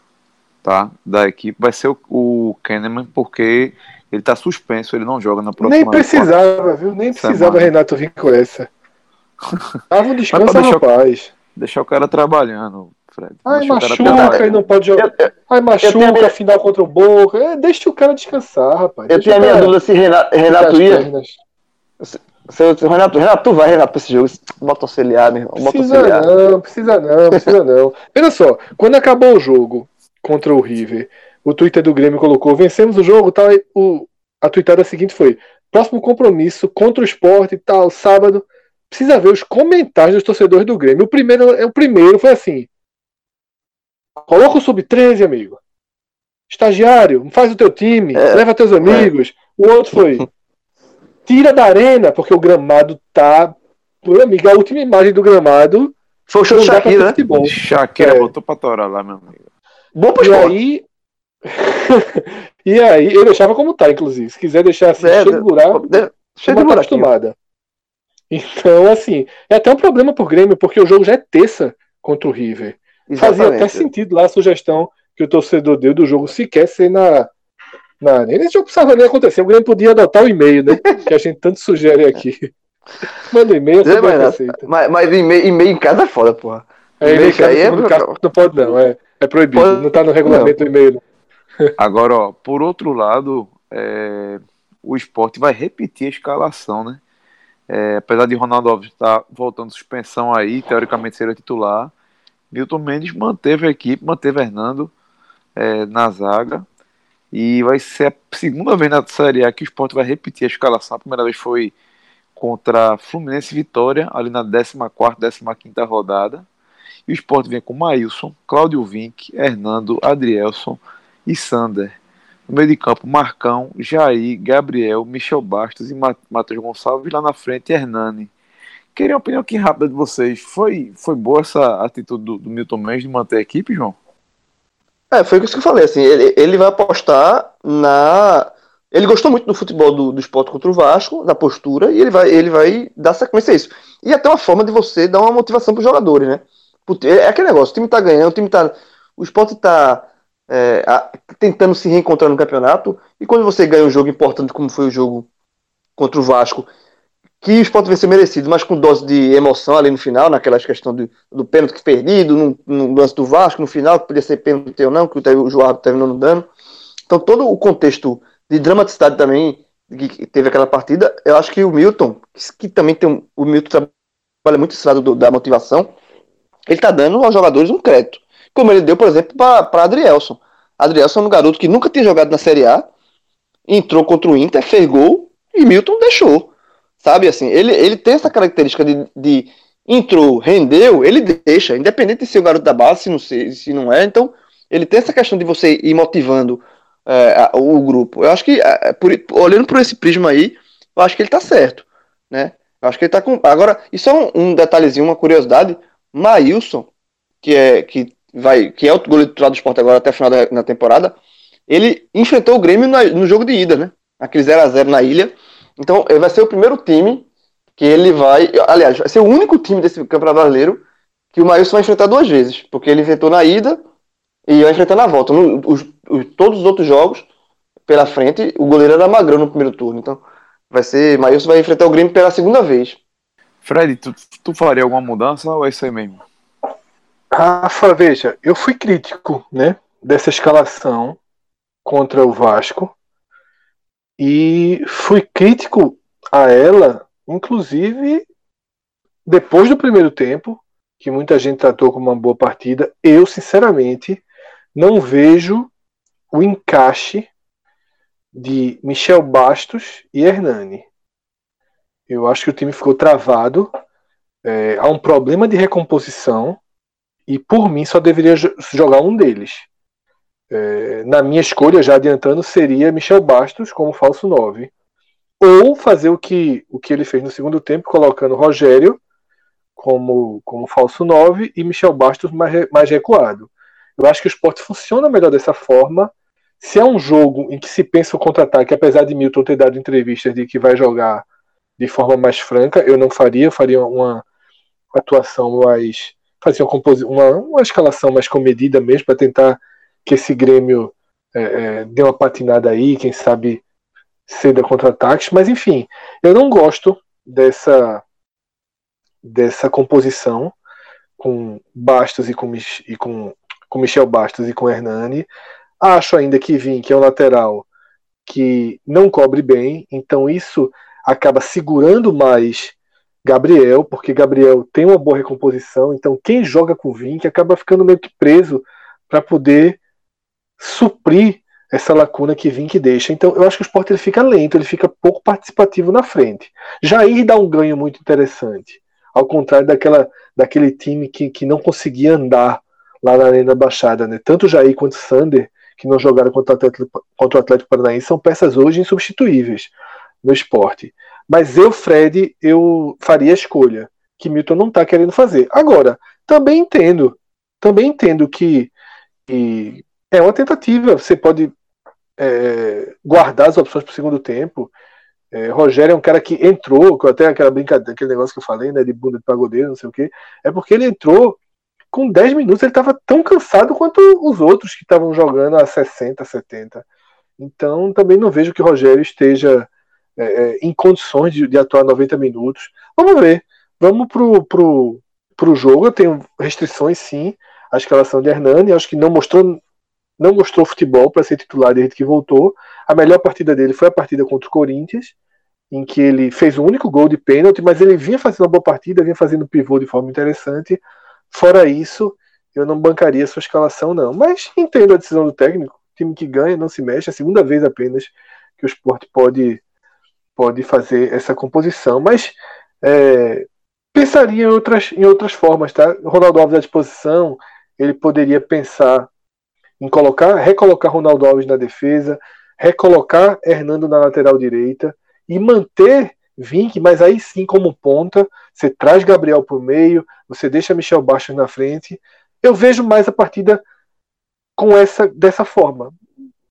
tá, da equipe vai ser o, o Kahneman, porque Ele tá suspenso, ele não joga na próxima. Nem precisava, viu? Nem precisava semana. Renato vir com essa. Tava um descanso, deixa, rapaz. Deixar o cara trabalhando, Fred. Ai, machuca e não pode jogar. Ai, machuca, minha... final contra o Boca. É, deixa o cara descansar, rapaz. Eu tenho a minha dúvida se Renato, Renato ia. Renato, Renato, tu vai, Renato, pra esse jogo. Bota auxiliar, meu irmão. Precisa auxiliar. não, precisa não, precisa não. Olha só, quando acabou o jogo contra o River, o Twitter do Grêmio colocou: vencemos o jogo, tal. O, a tweetada seguinte foi: próximo compromisso contra o esporte e tal, sábado. Precisa ver os comentários dos torcedores do Grêmio. O primeiro, o primeiro foi assim: coloca o sub-13, amigo. Estagiário, faz o teu time, é, leva teus amigos. É. O outro foi: tira da arena, porque o gramado tá. Meu amigo, a última imagem do gramado. Foi o show Shakira, né? Bom. Shakira é. botou pra torar lá, meu amigo. Bom pro e aí. e aí, eu deixava como tá, inclusive. Se quiser deixar assim, é, cheio de buraco, cheio de buraco. acostumada. Então, assim, é até um problema pro Grêmio, porque o jogo já é terça contra o River. Exatamente. Fazia até sentido lá a sugestão que o torcedor deu do jogo sequer ser na, não, nem esse jogo precisava nem acontecer. O Grêmio podia adotar o e-mail, né? que a gente tanto sugere aqui. Manda e-mail, é, mas, mas, mas e-mail, e-mail em casa é foda, porra. É, e-mail em casa, é, não pode não, é, é proibido. Pode... Não tá no regulamento não. do e-mail. Agora, ó, por outro lado, é, o esporte vai repetir a escalação, né? É, apesar de Ronaldo Alves estar tá voltando suspensão aí, teoricamente seria titular, Milton Mendes manteve a equipe, manteve Hernando é, na zaga. E vai ser a segunda vez na Série A que o Sport vai repetir a escalação. A primeira vez foi contra Fluminense Vitória, ali na 14, 15 rodada. E o Sport vem com Maílson, Cláudio Vinck, Hernando, Adrielson e Sander. No meio de campo, Marcão, Jair, Gabriel, Michel Bastos e Matheus Gonçalves. Lá na frente, Hernani. Queria uma opinião aqui rápida de vocês. Foi, foi boa essa atitude do, do Milton Mendes de manter a equipe, João? É, foi isso que eu falei, assim, ele, ele vai apostar na. Ele gostou muito do futebol do, do esporte contra o Vasco, da postura, e ele vai, ele vai dar sequência a isso. E até uma forma de você dar uma motivação para os jogadores, né? É aquele negócio, o time tá ganhando, o time tá. O esporte tá é, tentando se reencontrar no campeonato, e quando você ganha um jogo importante, como foi o jogo contra o Vasco, que o Sport venceu merecido, mas com dose de emoção ali no final, naquelas questão do, do pênalti perdido, no, no, lance do Vasco, no final, que podia ser pênalti ou não, que o, o João terminou no dano. Então, todo o contexto de dramaticidade também que teve aquela partida, eu acho que o Milton, que, que também tem um, o Milton trabalha muito esse lado do, da motivação, ele tá dando aos jogadores um crédito. Como ele deu, por exemplo, para Adrielson. Adrielson é um garoto que nunca tinha jogado na Série A, entrou contra o Inter, fez gol e Milton deixou. Sabe assim, ele, ele tem essa característica de, de entrou, rendeu, ele deixa, independente de ser o garoto da base, se não, se, se não é. Então, ele tem essa questão de você ir motivando é, o grupo. Eu acho que, é, por, olhando por esse prisma aí, eu acho que ele tá certo, né? Eu acho que ele tá com. Agora, e só um, um detalhezinho, uma curiosidade: Maílson, que é, que vai, que é o goleiro titular do esporte agora até o final da temporada, ele enfrentou o Grêmio na, no jogo de ida, né? Aquele 0x0 na ilha. Então, ele vai ser o primeiro time que ele vai. Aliás, vai ser o único time desse Campeonato Brasileiro que o Maílson vai enfrentar duas vezes. Porque ele enfrentou na ida e vai enfrentar na volta. No, os, os, todos os outros jogos, pela frente, o goleiro era Magrão no primeiro turno. Então, vai ser. Maílson vai enfrentar o Grêmio pela segunda vez. Fred, tu, tu faria alguma mudança ou é isso aí mesmo? Rafa, veja, eu fui crítico, né, dessa escalação contra o Vasco. E fui crítico a ela, inclusive depois do primeiro tempo, que muita gente tratou como uma boa partida. Eu, sinceramente, não vejo o encaixe de Michel Bastos e Hernani. Eu acho que o time ficou travado. É, há um problema de recomposição e por mim só deveria jogar um deles. É, na minha escolha, já adiantando, seria Michel Bastos como falso 9. Ou fazer o que, o que ele fez no segundo tempo, colocando Rogério como, como falso 9 e Michel Bastos mais, mais recuado. Eu acho que o esporte funciona melhor dessa forma. Se é um jogo em que se pensa o contra-ataque, apesar de Milton ter dado entrevistas de que vai jogar de forma mais franca, eu não faria, eu faria uma atuação mais. fazia uma, uma, uma escalação mais comedida mesmo, para tentar que esse Grêmio é, é, dê uma patinada aí, quem sabe ceda contra-ataques, mas enfim, eu não gosto dessa dessa composição com Bastos e com, e com, com Michel Bastos e com Hernani. Acho ainda que Vim, que é um lateral que não cobre bem, então isso acaba segurando mais Gabriel, porque Gabriel tem uma boa recomposição, então quem joga com que acaba ficando meio que preso para poder suprir essa lacuna que Vink deixa. Então, eu acho que o esporte ele fica lento, ele fica pouco participativo na frente. Jair dá um ganho muito interessante, ao contrário daquela, daquele time que, que não conseguia andar lá na Arena Baixada. Né? Tanto Jair quanto Sander, que não jogaram contra o Atlético, contra o Atlético Paranaense, são peças hoje insubstituíveis no esporte. Mas eu, Fred, eu faria a escolha que Milton não está querendo fazer. Agora, também entendo, também entendo que, que é uma tentativa. Você pode é, guardar as opções para o segundo tempo. É, Rogério é um cara que entrou, até aquela brincadeira, aquele negócio que eu falei, né, de bunda de pagodeiro, não sei o quê, é porque ele entrou com 10 minutos, ele estava tão cansado quanto os outros que estavam jogando a 60, 70. Então também não vejo que Rogério esteja é, é, em condições de, de, atuar 90 minutos. Vamos ver. Vamos pro, pro, pro jogo. Eu tenho restrições sim. A escalação de Hernani, acho que não mostrou não mostrou futebol para ser titular desde que voltou. A melhor partida dele foi a partida contra o Corinthians, em que ele fez o único gol de pênalti, mas ele vinha fazendo uma boa partida, vinha fazendo pivô de forma interessante. Fora isso, eu não bancaria sua escalação, não. Mas entendo a decisão do técnico. Time que ganha não se mexe, é a segunda vez apenas que o esporte pode, pode fazer essa composição. Mas é, pensaria em outras, em outras formas, tá? Ronaldo Alves à disposição, ele poderia pensar em colocar, recolocar Ronaldo Alves na defesa, recolocar Hernando na lateral direita e manter Vink, mas aí sim como ponta, você traz Gabriel para o meio, você deixa Michel Bastos na frente. Eu vejo mais a partida com essa dessa forma.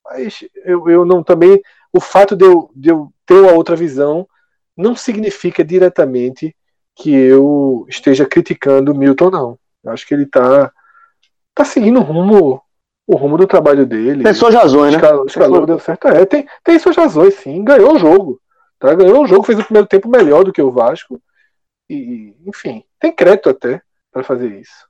Mas eu, eu não também o fato de eu, de eu ter uma outra visão não significa diretamente que eu esteja criticando o Milton, não. Eu acho que ele está tá seguindo um rumo o rumo do trabalho dele. Tem suas razões, né? Escalou, escalou deu certo. É, tem, tem suas razões, sim. Ganhou o jogo. Tá? Ganhou o jogo, fez o primeiro tempo melhor do que o Vasco. E, enfim, tem crédito até para fazer isso.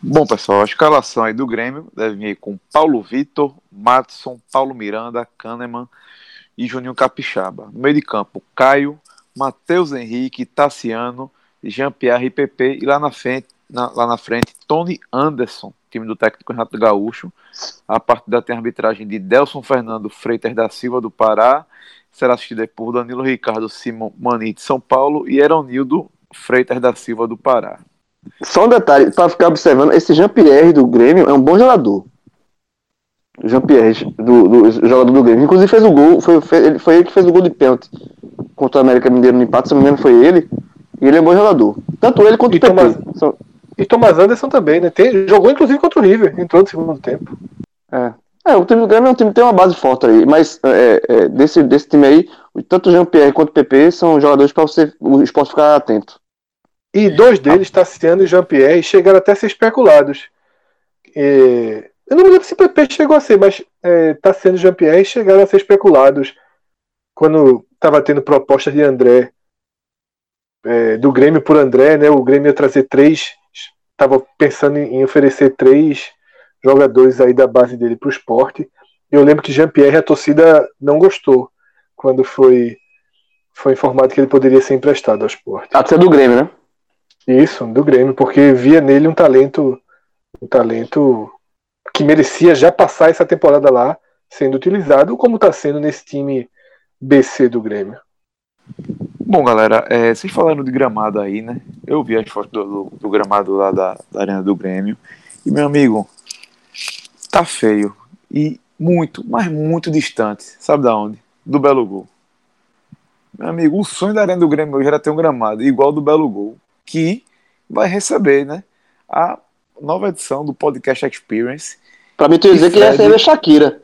Bom, pessoal, a escalação aí do Grêmio deve vir com Paulo Vitor, Matson, Paulo Miranda, Kahneman e Juninho Capixaba. No meio de campo, Caio, Matheus Henrique, Tassiano, Jean-Pierre e PP. E lá na frente, na, lá na frente, Tony Anderson, time do técnico Renato Gaúcho. A partida tem a arbitragem de Delson Fernando Freitas da Silva, do Pará. Será assistida por Danilo Ricardo Simoni de São Paulo e Eronildo Freitas da Silva, do Pará. Só um detalhe, para ficar observando, esse Jean-Pierre do Grêmio é um bom jogador. Jean-Pierre, do, do, jogador do Grêmio. Inclusive fez o gol, foi, foi, foi ele que fez o gol de pênalti contra o América Mineiro no empate, se não me engano foi ele. E ele é um bom jogador. Tanto ele quanto e o PP. São... E Thomas Anderson também, né? Tem, jogou inclusive contra o River, entrou no segundo tempo. É. É, o time do Grêmio é um time que tem uma base forte aí, mas é, é, desse, desse time aí, tanto o Jean-Pierre quanto o PP são jogadores para você o esporte ficar atento. E dois deles, Tassiano e Jean-Pierre, chegaram até a ser especulados. É, eu não me lembro se o PP chegou a ser, mas é, Tassiano e Jean-Pierre chegaram a ser especulados quando estava tendo proposta de André, é, do Grêmio por André, né? O Grêmio ia trazer três estava pensando em oferecer três jogadores aí da base dele para o esporte. Eu lembro que Jean-Pierre, a torcida não gostou quando foi, foi informado que ele poderia ser emprestado ao esporte. Ah, é do Grêmio, né? Isso, do Grêmio, porque via nele um talento, um talento que merecia já passar essa temporada lá sendo utilizado, como está sendo nesse time BC do Grêmio. Bom, galera, é, vocês falaram de gramado aí, né? Eu vi as fotos do, do, do gramado lá da, da, Arena do Grêmio. E, meu amigo, tá feio. E muito, mas muito distante. Sabe da onde? Do Belo Gol. Meu amigo, o sonho da Arena do Grêmio hoje era ter um gramado igual do Belo Gol, que vai receber, né? A nova edição do Podcast Experience. Pra mim, tu ia dizer que ia receber Shakira.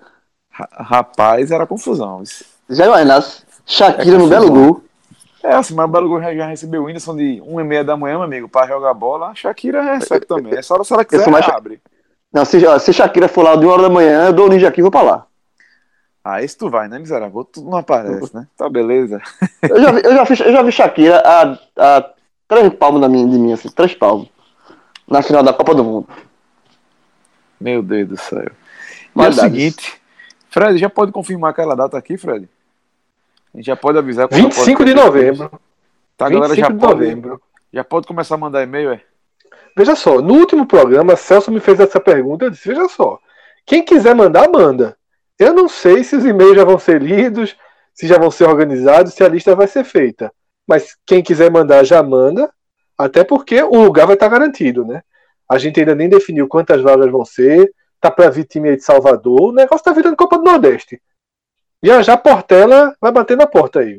Rapaz, era confusão. Isso. Já imaginasse? Shakira é no Belo Gol. É, assim, mas o Belo Gol já recebeu o Whindersson de 1 e meia da manhã, meu amigo, para jogar bola. A Shakira recebe também. É só se ela quiser, mais... abre. Não, se, se Shakira for lá de 1 hora da manhã, eu dou o ninja aqui e vou pra lá. Ah, esse tu vai, né, miserável? Tu não aparece, né? Tá beleza. Eu já vi, eu já fiz, eu já vi Shakira a, a três palmos da minha, de mim, assim, três palmos. Na final da Copa do Mundo. Meu Deus do céu. E é o seguinte, Fred, já pode confirmar aquela data aqui, Fred? A gente já pode avisar. quando 25 de pode- novembro. Tá, a galera 25 já de pode, novembro. já pode começar a mandar e-mail, é? Veja só, no último programa, Celso me fez essa pergunta. Eu disse: veja só, quem quiser mandar, manda. Eu não sei se os e-mails já vão ser lidos, se já vão ser organizados, se a lista vai ser feita. Mas quem quiser mandar, já manda. Até porque o lugar vai estar garantido, né? A gente ainda nem definiu quantas vagas vão ser. Tá para vir time aí de Salvador. O negócio tá virando Copa do Nordeste. Já já Portela vai bater na porta aí,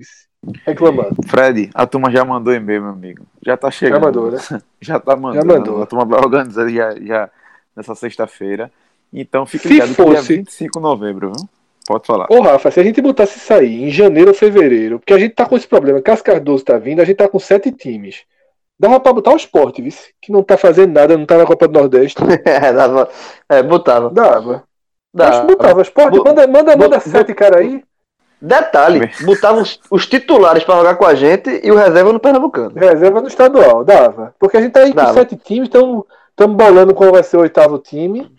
reclamando. Fred, a turma já mandou e-mail, meu amigo. Já tá chegando. Já mandou, né? Já tá mandando. mandou. A turma vai organizar já, já nessa sexta-feira. Então fique Se ligado que dia fosse- 25 de novembro, viu? Pode falar. Ô, Rafa, se a gente botasse isso aí em janeiro ou fevereiro, porque a gente tá com esse problema, Cássio Cardoso tá vindo, a gente tá com sete times. Dava pra botar o esporte, vice, que não tá fazendo nada, não tá na Copa do Nordeste. É, dava, é, botava. Dava. Acho que botava. Esporte, Bu- manda, manda, manda bu- sete cara aí. Detalhe, botava os, os titulares pra jogar com a gente e o reserva no Pernambucano. Reserva no estadual, dava. Porque a gente tá aí com Dava. sete times, estamos bolando qual vai ser o oitavo time.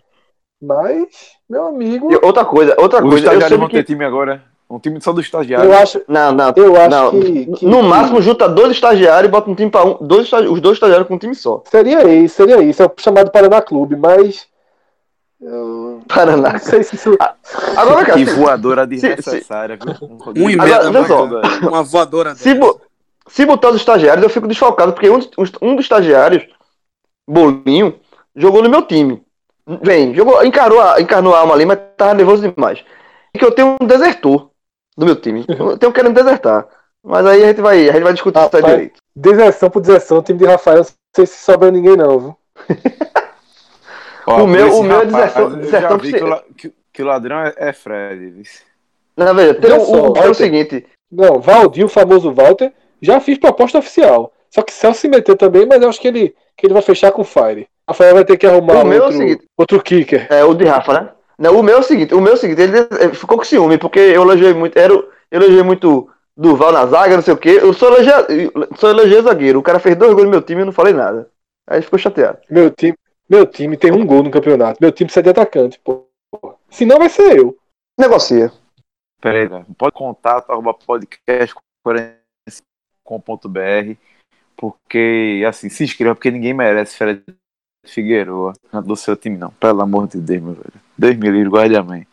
Mas, meu amigo, E outra coisa, outra Os coisa, estagiários vão ter que... time agora. Um time só do estagiário. eu acho, Não, não, eu acho não. que, que- No máximo, junta dois estagiários e bota um time pra um. Dois, os dois estagiários com um time só. seria isso, seria isso. É o chamado Paraná Clube, mas. Eu Paraná. não sei se isso. Agora, cara, Que voadora se- desnecessária, viu? Um Agora, só. Uma voadora se, bo- se botar os estagiários, eu fico desfalcado, porque um, dos- um dos estagiários, Bolinho, jogou no meu time. Vem, jogou, encarou a, encarnou a alma ali, mas tava nervoso demais. E que eu tenho um desertor do meu time. Eu tenho querendo desertar. Mas aí a gente vai, a gente vai discutir isso aí Rapaz, direito. Deserção por deserção, o time de Rafael, não sei se sobra ninguém, não, viu? Ó, O meu- o meu é rapaz, desertão- já desertão que que, o la- que- que o ladrão é, é Fred. Na verdade, tem um, um, é o seguinte. Não, Valdir, o famoso Walter, já fiz proposta oficial. Só que Celso se meteu também, mas eu acho que ele, que ele vai fechar com o Fire. Rafael vai ter que arrumar O meu é o outro, seguinte. outro kicker. É, o de Rafa, né? Não, o meu é o seguinte, o meu é o seguinte, ele ficou com ciúme, porque eu elogiei muito, era, o- eu elogiei muito Duval na zaga, não sei o quê. Eu só elogiei, só elogiei zagueiro. O cara fez dois gols no meu time e eu não falei nada. Aí ficou chateado. Meu time, meu time tem um gol no campeonato. Meu time precisa de atacante, pô. Senão vai ser eu. Negocia. Peraí, velho. Pode contato, arroba podcast com.br porque, assim, se inscreva, porque ninguém merece Fred Figueroa do seu time, não. Pelo amor de Deus, meu velho. Deus me livre, guarde amém.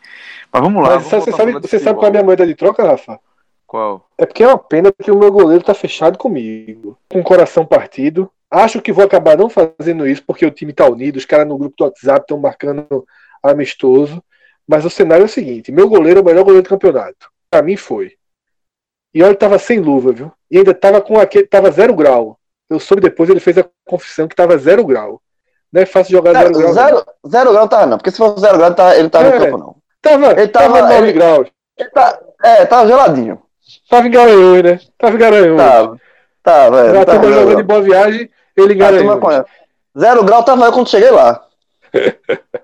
Mas vamos lá. Mas vamos você a sabe, você sabe qual é a minha moeda de troca, Rafa? Qual? É porque é uma pena que o meu goleiro tá fechado comigo. Com o coração partido. Acho que vou acabar não fazendo isso porque o time tá unido, os caras no grupo do WhatsApp estão marcando amistoso. Mas o cenário é o seguinte: meu goleiro é o melhor goleiro do campeonato. Pra mim foi. E olha, ele tava sem luva, viu? E ainda tava com aquele. Tava zero grau. Eu soube depois, ele fez a confissão que tava zero grau. Não é fácil jogar zero, Zero, grau. não. zero, zero grau tava não, porque se fosse zero grau, tá- ele tava É. no campo, não. Tava, Ele tava, tava- 9 ele- graus. Ele tá, é, tava geladinho. Tava em Garanhuns, né? Tava em Garanhuns. Tava. Tava, é. tava zero jogando em boa viagem, ele Garanhuns. conhece. Zero grau tava eu quando cheguei lá.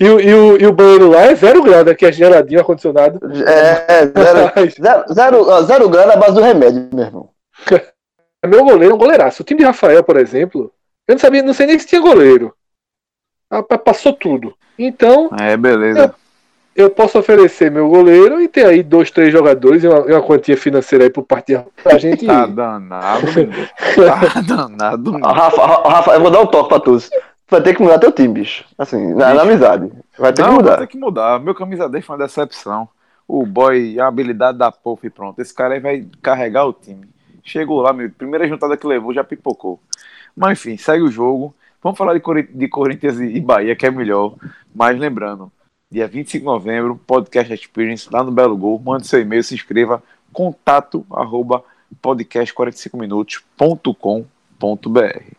E, o- e, o, e o banheiro lá é zero grau, né? Que é geladinho, ar-condicionado. É, zero, Mas zero, zero, ó, zero grau na base do remédio, meu irmão. meu goleiro é um goleiraço. O time de Rafael, por exemplo, eu não sabia, não sei nem se tinha goleiro. Ah, pa- Passou tudo. Então, É, beleza. Eu posso oferecer meu goleiro e ter aí dois, três jogadores e uma, e uma quantia financeira aí pro partido pra gente Tá danado. Tá danado. Rafa, Rafa, eu vou dar um toque pra todos. Vai ter que mudar teu time, bicho. Assim, na, na amizade. Vai ter Não, que vai mudar. ter que mudar. Meu camisa 10 foi uma decepção. O boy, a habilidade da pofa e pronto. Esse cara aí vai carregar o time. Chegou lá, meu. Primeira juntada que levou, já pipocou. Mas enfim, segue o jogo. Vamos falar de, Cori- de Corinthians e e Bahia, que é melhor. Mas lembrando, dia 25 de novembro, podcast Experience lá no Belo Gol. Mande seu e-mail, se inscreva. Contato arroba podcast45minutos.com.br.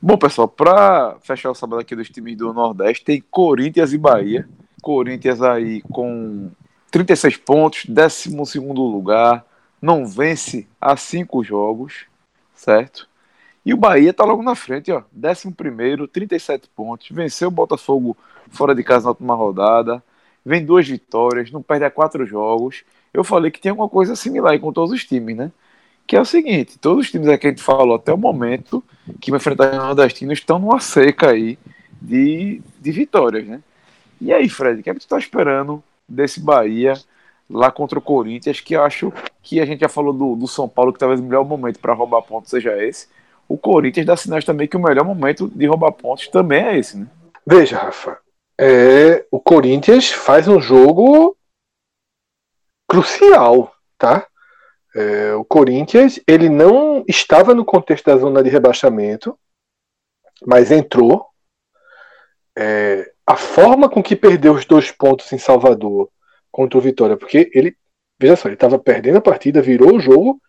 Bom, pessoal, para fechar o sábado aqui dos times do Nordeste, tem Corinthians e Bahia. Corinthians aí com 36 pontos, 12 lugar, não vence há cinco jogos, certo? E o Bahia tá logo na frente, ó, 11, 37 pontos, venceu o Botafogo fora de casa na última rodada, vem duas vitórias, não perde a quatro jogos. Eu falei que tem uma coisa similar com todos os times, né? Que é o seguinte: todos os times que a gente falou até o momento que vai enfrentar o Nordestino estão numa seca aí de, de vitórias, né? E aí, Fred, o que é que tu tá esperando desse Bahia lá contra o Corinthians? Que eu acho que a gente já falou do, do São Paulo, que talvez o melhor momento para roubar pontos seja esse. O Corinthians dá sinais também que o melhor momento de roubar pontos também é esse, né? Veja, Rafa, é, o Corinthians faz um jogo crucial, tá? É, o Corinthians ele não estava no contexto da zona de rebaixamento, mas entrou. É, a forma com que perdeu os dois pontos em Salvador contra o Vitória, porque ele, veja só, ele estava perdendo a partida, virou o jogo,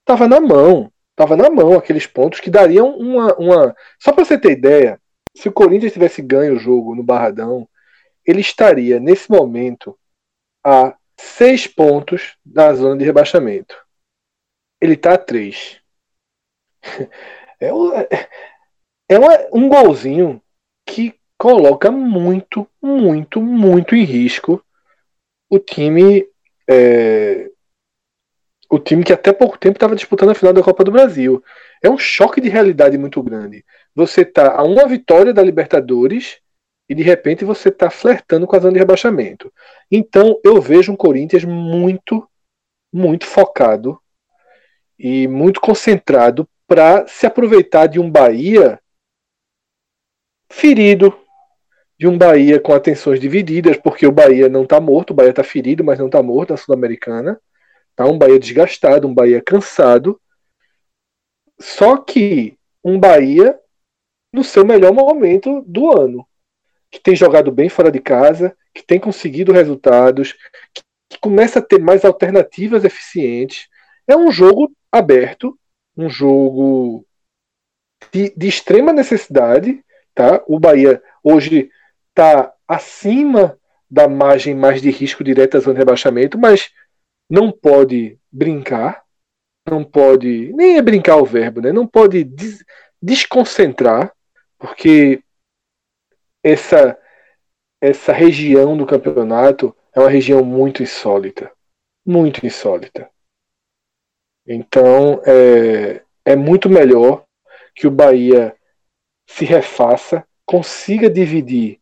estava na mão, estava na mão aqueles pontos que dariam uma, uma... só para você ter ideia, se o Corinthians tivesse ganho o jogo no Barradão, ele estaria nesse momento a seis pontos da zona de rebaixamento. Ele está a três. É, um, é uma, um golzinho que coloca muito, muito, muito em risco o time. É, o time que até pouco tempo estava disputando a final da Copa do Brasil. É um choque de realidade muito grande. Você está a uma vitória da Libertadores e de repente você está flertando com a zona de rebaixamento. Então eu vejo um Corinthians muito, muito focado e muito concentrado para se aproveitar de um Bahia ferido, de um Bahia com atenções divididas, porque o Bahia não está morto, o Bahia está ferido, mas não está morto na Sul-Americana. Tá um Bahia desgastado, um Bahia cansado. Só que um Bahia no seu melhor momento do ano que tem jogado bem fora de casa, que tem conseguido resultados, que começa a ter mais alternativas eficientes. É um jogo aberto, um jogo de, de extrema necessidade. Tá? O Bahia hoje está acima da margem mais de risco direto à zona de rebaixamento, mas não pode brincar, não pode, nem é brincar o verbo, né? não pode des desconcentrar, porque essa, essa região do campeonato é uma região muito insólita. Muito insólita. Então é, é muito melhor que o Bahia se refaça, consiga dividir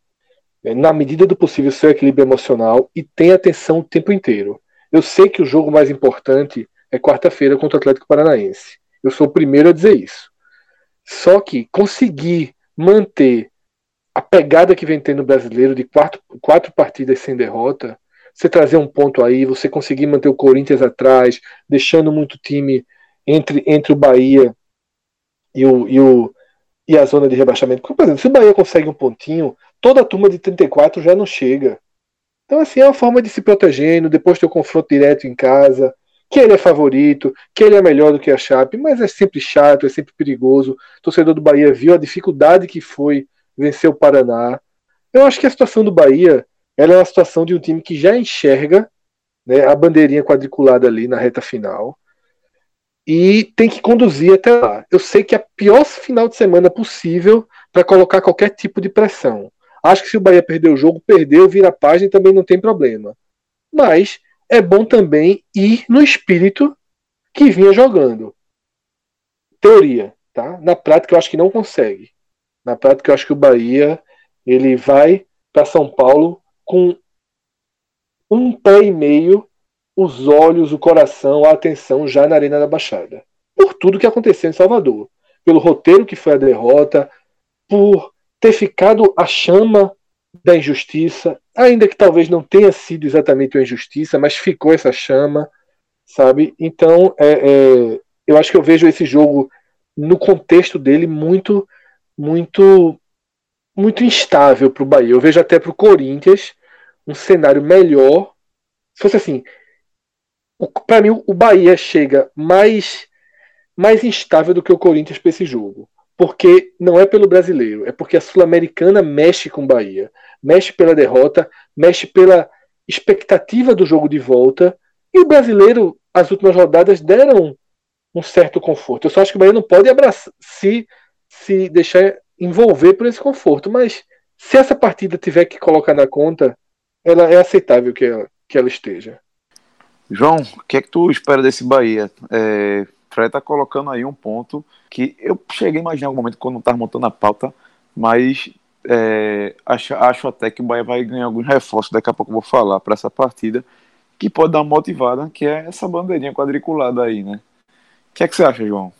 é, na medida do possível seu equilíbrio emocional e tenha atenção o tempo inteiro. Eu sei que o jogo mais importante é quarta-feira contra o Atlético Paranaense. Eu sou o primeiro a dizer isso. Só que conseguir manter a pegada que vem tendo no brasileiro de quatro, quatro partidas sem derrota, você trazer um ponto aí, você conseguir manter o Corinthians atrás, deixando muito time entre, entre o Bahia e, o, e, o, e a zona de rebaixamento. Porque, por exemplo, se o Bahia consegue um pontinho, toda a turma de 34 já não chega. Então, assim, é uma forma de se protegendo, depois ter o confronto direto em casa, que ele é favorito, que ele é melhor do que a Chape, mas é sempre chato, é sempre perigoso. O torcedor do Bahia viu a dificuldade que foi vencer o Paraná. Eu acho que a situação do Bahia ela é uma situação de um time que já enxerga né, a bandeirinha quadriculada ali na reta final e tem que conduzir até lá. Eu sei que é a pior final de semana possível para colocar qualquer tipo de pressão. Acho que se o Bahia perder o jogo, perdeu, vira a página e também não tem problema. Mas é bom também ir no espírito que vinha jogando. Teoria, tá? Na prática eu acho que não consegue. Na prática, eu acho que o Bahia ele vai para São Paulo com um pé e meio, os olhos, o coração, a atenção já na Arena da Baixada. Por tudo que aconteceu em Salvador. Pelo roteiro que foi a derrota, por ter ficado a chama da injustiça, ainda que talvez não tenha sido exatamente uma injustiça, mas ficou essa chama, sabe? Então, é, é, eu acho que eu vejo esse jogo no contexto dele muito muito muito instável para o Bahia. Eu vejo até para o Corinthians um cenário melhor. Se fosse assim, para mim o Bahia chega mais mais instável do que o Corinthians para esse jogo. Porque não é pelo brasileiro, é porque a Sul-Americana mexe com o Bahia. Mexe pela derrota, mexe pela expectativa do jogo de volta. E o brasileiro, as últimas rodadas deram um certo conforto. Eu só acho que o Bahia não pode abraçar, se se deixar envolver por esse conforto. Mas se essa partida tiver que colocar na conta, ela é aceitável que ela, que ela esteja. João, o que é que tu espera desse Bahia? É, Fred tá colocando aí um ponto que eu cheguei a imaginar algum momento quando não tava montando a pauta, mas é, acho, acho até que o Bahia vai ganhar alguns reforços, daqui a pouco eu vou falar, para essa partida, que pode dar uma motivada, que é essa bandeirinha quadriculada aí, né? O que é que você acha, João?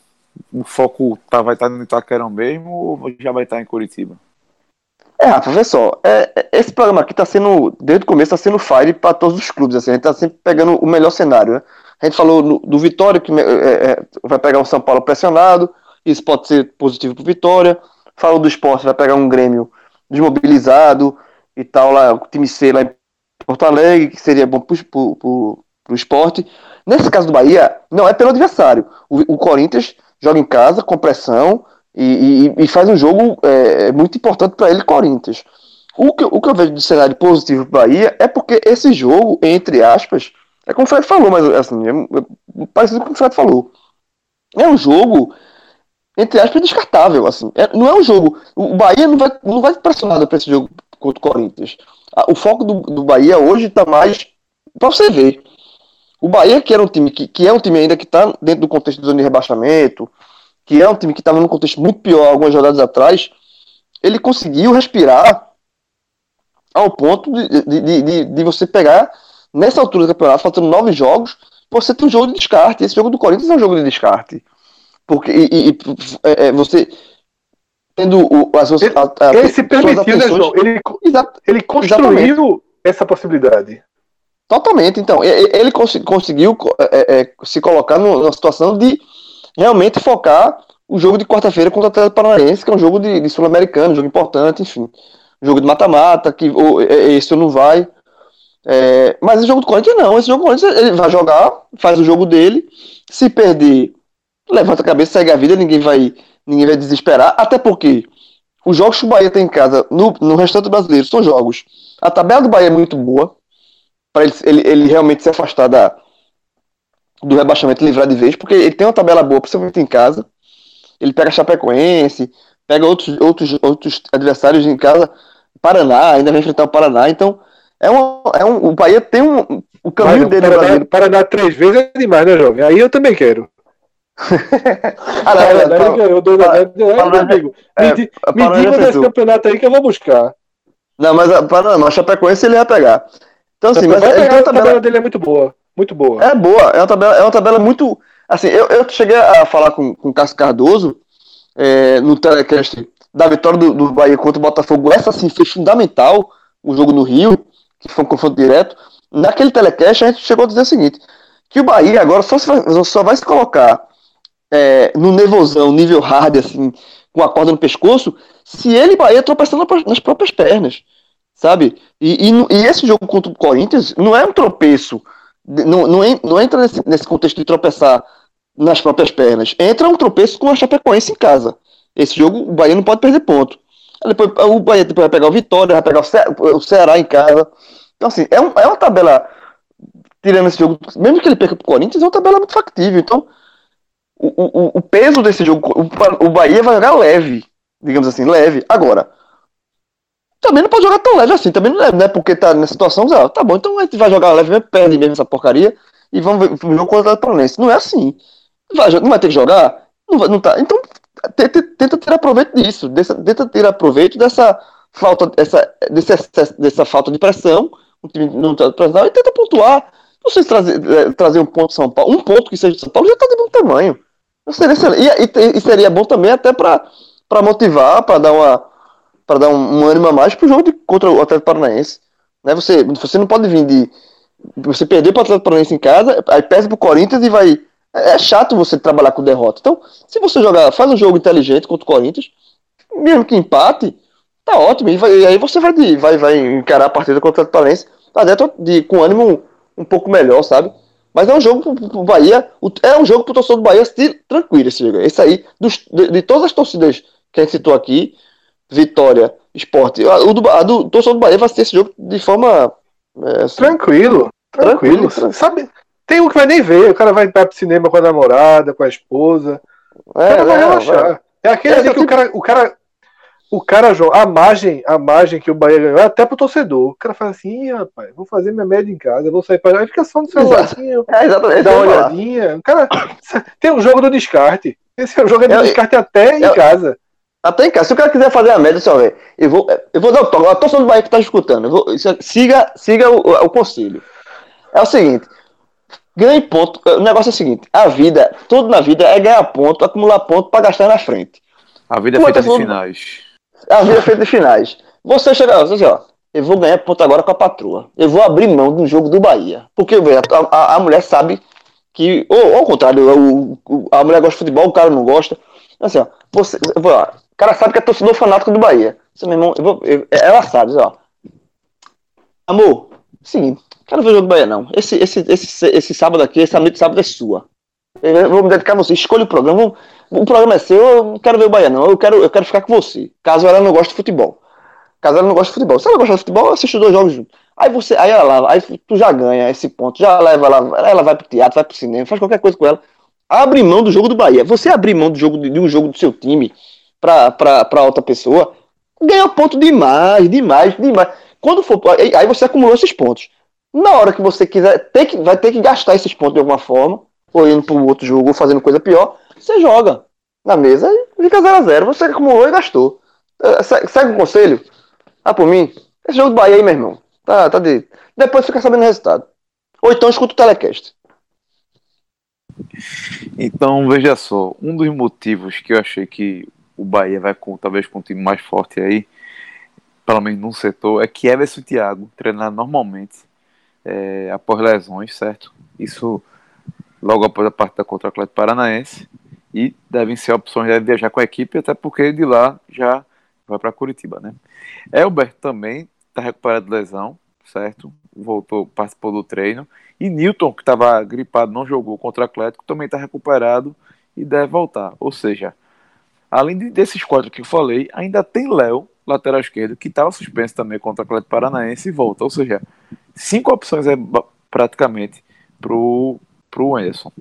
O foco tá, vai estar tá no Itaquerão mesmo ou já vai estar tá em Curitiba? É, Rafa, vê só, é, é esse programa aqui tá sendo, desde o começo, tá sendo fire para todos os clubes, assim, a gente tá sempre pegando o melhor cenário, né? A gente falou no, do Vitória, que é, é, é vai pegar um São Paulo pressionado, isso pode ser positivo pro Vitória. Falou do esporte, vai pegar um Grêmio desmobilizado e tal, lá, o time C lá em Porto Alegre, que seria bom pro, pro esporte. Nesse caso do Bahia, não é pelo adversário. O, o Corinthians joga em casa, com pressão, e, e, e faz um jogo é, é muito importante para ele, Corinthians. O que, o que eu vejo de cenário positivo para Bahia é porque esse jogo, entre aspas, é como o Fred falou, mas assim, é, é parecido com o Fred falou. É um jogo, entre aspas, descartável. Assim. É, não é um jogo. O Bahia não vai, não vai pressionado para esse jogo contra o Corinthians. O foco do, do Bahia hoje está mais para você ver. O Bahia, que era um time que, que é um time ainda que está dentro do contexto do zona de rebaixamento, que é um time que estava num contexto muito pior algumas rodadas atrás, ele conseguiu respirar ao ponto de, de, de, de você pegar, nessa altura do campeonato, faltando nove jogos, você tem um jogo de descarte. Esse jogo do Corinthians é um jogo de descarte. Porque e, e, é, é você tendo o, as, ele, a, a, ele se permitiu, né, João? Ele, ele construiu exatamente. essa possibilidade. Totalmente, então. Ele conseguiu é, é, se colocar numa situação de realmente focar o jogo de quarta-feira contra o Atlético Paranaense, que é um jogo de, de sul-americano, um jogo importante, enfim. Um jogo de mata-mata, que ou, esse não vai. É, mas o jogo do Corinthians não. Esse jogo do Corinthians ele vai jogar, faz o jogo dele. Se perder, levanta a cabeça, segue a vida, ninguém vai, ninguém vai desesperar. Até porque os jogos que o Bahia tem em casa no, no restante brasileiro são jogos. A tabela do Bahia é muito boa para ele, ele, ele, realmente se afastar da, do rebaixamento livrar de vez, porque ele tem uma tabela boa, principalmente em casa. Ele pega Chapecoense, pega outros, outros, outros adversários em casa, Paraná, ainda vai enfrentar o Paraná, então é um, é um, o Bahia tem um, o caminho Mas, dele Brasil. Paraná três vezes é demais, né, jovem? Aí eu também quero. ah, não, Paraná não, ganhou dois Paraná, amigo. Me, é, me diga desse campeonato aí que eu vou buscar. Não, mas Paraná, mas Chapecoense ele vai pegar. Então, assim, mas ele a tabela dele é muito boa. Muito boa. É boa, é uma tabela, é uma tabela muito. Assim, eu, eu cheguei a falar com, com o Cássio Cardoso é, no telecast da vitória do, do Bahia contra o Botafogo. Essa, assim, foi fundamental o jogo no Rio, que foi um confronto direto. Naquele telecast, a gente chegou a dizer o seguinte: que o Bahia agora só, vai, só vai se colocar é, no nervosão, nível hard, assim, com a corda no pescoço, se ele, Bahia, tropeçando nas próprias pernas sabe? E, e, e, esse jogo contra o Corinthians não é um tropeço, não, não, não entra nesse, nesse contexto de tropeçar nas próprias pernas, entra um tropeço com a Chapecoense em casa. Esse jogo o Bahia não pode perder ponto. Depois, o Bahia depois vai pegar o Vitória, vai pegar o, Ce o Ceará em casa. Então, assim, é, um, é uma tabela, tirando esse jogo, mesmo que ele perca pro Corinthians, é uma tabela muito factível. Então, o, o, o peso desse jogo, o, o Bahia vai jogar leve, digamos assim, leve. Agora, também não pode jogar tão leve assim. Também não é, não é porque tá nessa situação, ah, tá bom, então a gente vai jogar leve mesmo, perde mesmo essa porcaria e vamos ver o jogo contra o Atlético Não é assim. Vai, não vai ter que jogar? Não, vai, não tá. Então tenta, tenta ter aproveito disso. Dessa, tenta ter aproveito dessa falta, dessa, desse excesso, dessa falta de pressão. O time não tá pressionado e tenta pontuar. Vocês trazer, é, trazer um ponto São Paulo, um ponto que seja de São Paulo já tá de bom tamanho. Seria, e, e, seria bom também até para motivar, para dar uma para dar um, um, ânimo a mais pro jogo de, contra o Atlético Paranaense. Né? Você, você não pode vir de. Você perder para o Atlético Paranaense em casa, aí perde pro Corinthians e vai. É, é chato você trabalhar com derrota. Então, se você jogar, faz um jogo inteligente contra o Corinthians, mesmo que empate, tá ótimo. E, vai, e aí você vai, de, vai, vai encarar a partida contra o Atlético tá dentro de, com ânimo um pouco melhor, sabe? Mas é um jogo pro, pro Bahia, é um jogo pro torcedor do Bahia assistir tranquilo esse jogo. Esse aí, dos, de, de todas as torcidas que a gente citou aqui, Vitória, Esporte. O do, a do torcedor do Bahia vai assistir esse jogo de forma. É, assim, tranquilo, tranquilo. tranquilo. Sabe, tem um que vai nem ver, o cara vai para o cinema com a namorada, com a esposa. É, o cara vai relaxar. É aquele ali que o cara, o cara. o cara joga, a margem, a margem que o Bahia ganhou é até pro torcedor. O cara fala assim, rapaz, vou fazer minha média em casa, vou sair para aí fica só no celularzinho, É, exatamente. dá uma olhadinha. O cara tem um jogo do descarte. Esse é o jogo do Eu- descarte até em eu- casa. Até em casa. Se o cara quiser fazer a média, só ver. Eu vou, eu vou dar o toque. A torcida do Bahia que tá escutando. vou- é- siga siga o, o conselho. É o seguinte. Ganhe ponto. O negócio é o seguinte. A vida, tudo na vida é ganhar ponto, acumular ponto pra gastar na frente. A vida é feita de finais. A vida é feita de finais. Você chega lá, você diz, ó. Eu vou ganhar ponto agora com a patroa. Eu vou abrir mão do jogo do Bahia. Porque, a, a- a mulher sabe que. Ou ao contrário, o- o- a mulher gosta de futebol, o cara não gosta. Assim, ó. Você, ó, o cara sabe que é torcedor fanático do Bahia. Seu meu irmão, eu vou- eu- ela sabe, ó. Amor, seguinte, quero ver o jogo do Bahia, não. Esse, esse, esse, esse sábado aqui, essa noite de sábado é sua. Eu vou me dedicar a você. Escolha o programa. O programa é seu, eu não quero ver o Bahia, não. Eu quero, eu quero ficar com você. Caso ela não goste de futebol. Caso ela não goste de futebol. Se ela gostar de futebol, assiste os dois jogos juntos. Aí você, aí ela lá, aí tu já ganha esse ponto, já leva ela, ela vai pro teatro, vai pro cinema, faz qualquer coisa com ela. Abre mão do jogo do Bahia. Você abrir mão do jogo de, de um jogo do seu time pra, pra, pra outra pessoa, ganha ponto demais, demais, demais. Quando for. Aí você acumulou esses pontos. Na hora que você quiser, ter que, vai ter que gastar esses pontos de alguma forma, ou indo pro outro jogo, ou fazendo coisa pior, você joga na mesa e fica 0x0. Você acumulou e gastou. Eh, se- Segue o conselho? Ah, por mim, esse jogo do Bahia aí, meu irmão, tá, tá de. Depois fica sabendo o resultado. Ou então escuta o telecast. Então, veja só, um dos motivos que eu achei que o Bahia vai com, talvez com um time mais forte aí, pelo menos num setor, é que Everson e Thiago treinar normalmente é, após lesões, certo? Isso logo após a partida contra o Atlético Paranaense. E devem ser opções de viajar com a equipe, até porque de lá já vai para Curitiba, né? Elber também está recuperado de lesão, certo? Voltou, participou do treino. E Newton, que estava gripado, não jogou contra o Atlético, também está recuperado e deve voltar. Ou seja, além de- desses quatro que eu falei, ainda tem Léo, lateral esquerdo, que estava suspenso também contra o Atlético Paranaense e volta. Ou seja, cinco opções é praticamente pro, pro Anderson.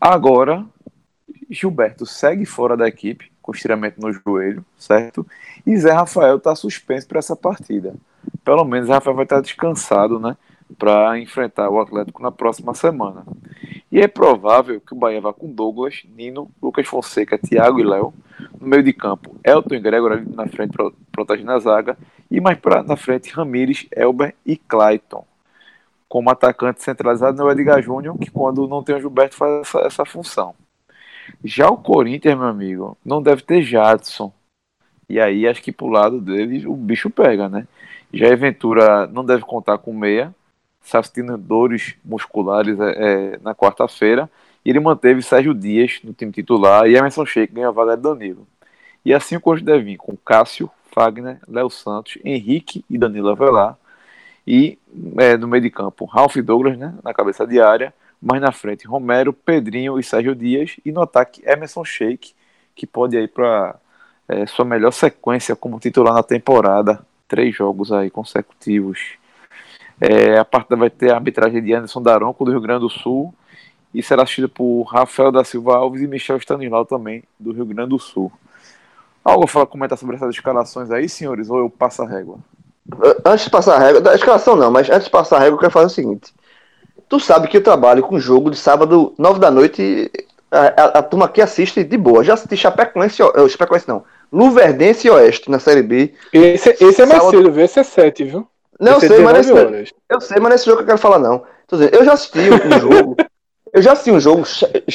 Agora, Gilberto segue fora da equipe, com estiramento no joelho, certo? E Zé Rafael está suspenso para essa partida. Pelo menos Zé Rafael vai estar descansado, né? Para enfrentar o Atlético na próxima semana. E é provável que o Bahia vá com Douglas, Nino, Lucas Fonseca, Thiago e Léo. No meio de campo, Elton e Gregor na frente, pro- protegendo a zaga. E mais pra, na frente, Ramires, Elber e Clayton. Como atacante centralizado no Edgar Júnior, que quando não tem o Gilberto faz essa, essa função. Já o Corinthians, meu amigo, não deve ter Jadson. E aí acho que pro lado dele o bicho pega, né? Já a Ventura não deve contar com meia. Sustendo dores musculares é, é, na quarta-feira. E ele manteve Sérgio Dias no time titular e Emerson Sheik ganha a vaga de Danilo. E assim o Corinthians deve vir com Cássio, Fagner, Léo Santos, Henrique e Danilo Avelar. E é, no meio de campo, Ralph Douglas né, na cabeça de área. Mais na frente, Romero, Pedrinho e Sérgio Dias. E no ataque, Emerson Sheik, que pode ir para é, sua melhor sequência como titular na temporada. Três jogos aí consecutivos. É, a partida vai ter a arbitragem de Anderson Daronco, do Rio Grande do Sul, e será assistida por Rafael da Silva Alves e Michel Stanislau também, do Rio Grande do Sul. Algo a falar, comentar sobre essas escalações aí, senhores, ou eu passo a régua? Antes de passar a regra, da escalação não, mas antes de passar a regra, eu quero fazer o seguinte. Tu sabe que eu trabalho com jogo de sábado, nove da noite, a, a, a turma aqui assiste de boa. Já assisti Chapecoense, ó, Chapecoense não, Luverdense e Oeste na Série B. Esse, esse é mais Sábado- cedo, viu? Esse é 7, viu? Não, eu é sei, mas nesse, 19 horas. eu sei, mas nesse jogo que eu quero falar não. Eu já assisti um jogo, eu já assisti um jogo,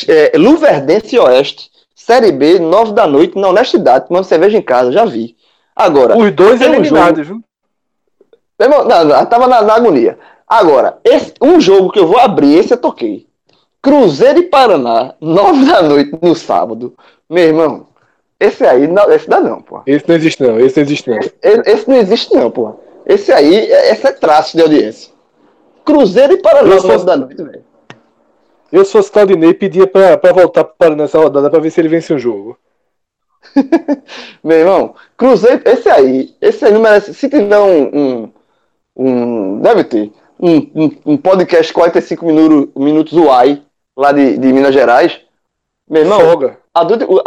é, Luverdense e Oeste, Série B, nove da noite, na honestidade, tomando cerveja em casa, já vi. Agora, Os dois tem um eliminados, viu? Não, não, tava na, na agonia. Agora, esse, um jogo que eu vou abrir, esse eu toquei. Cruzeiro e Paraná, nove da noite no sábado. Meu irmão, esse aí, não, esse dá não, pô. Esse não existe, não. Esse não existe, não. Esse, esse não existe não, pô. Esse aí, é- esse é traço de audiência. Cruzeiro e Paraná, Eu sou- nove da noite, velho. Eu, se fosse Claudinei, pedia pra, pra voltar pro Paraná nessa rodada pra ver se ele vence o jogo. Meu irmão, Cruzeiro, esse aí, esse aí não merece. Se tiver um. um, um- deve ter. Um, um, um podcast 45 minutos, minutos UAI, lá de, de Minas Gerais. Meu irmão, Folga. a, do- o-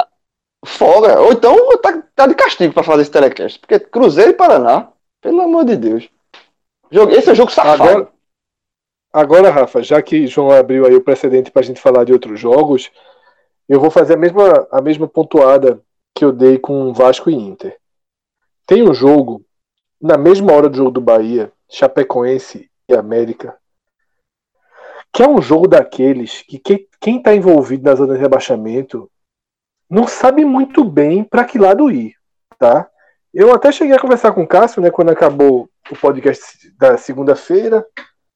folga. Ou então tá, tá de castigo pra fazer esse telecast. Porque Cruzeiro e Paraná, pelo amor de Deus. Jogo, esse é jogo safado. Agora, agora, Rafa, já que João abriu aí o precedente pra gente falar de outros jogos, eu vou fazer a mesma, a mesma pontuada que eu dei com Vasco e Inter. Tem um jogo, na mesma hora do jogo do Bahia, Chapecoense e América, que é um jogo daqueles que quem está envolvido na zona de rebaixamento não sabe muito bem para que lado ir, tá? Eu até cheguei a conversar com o Cássio, né, quando acabou o podcast da segunda-feira,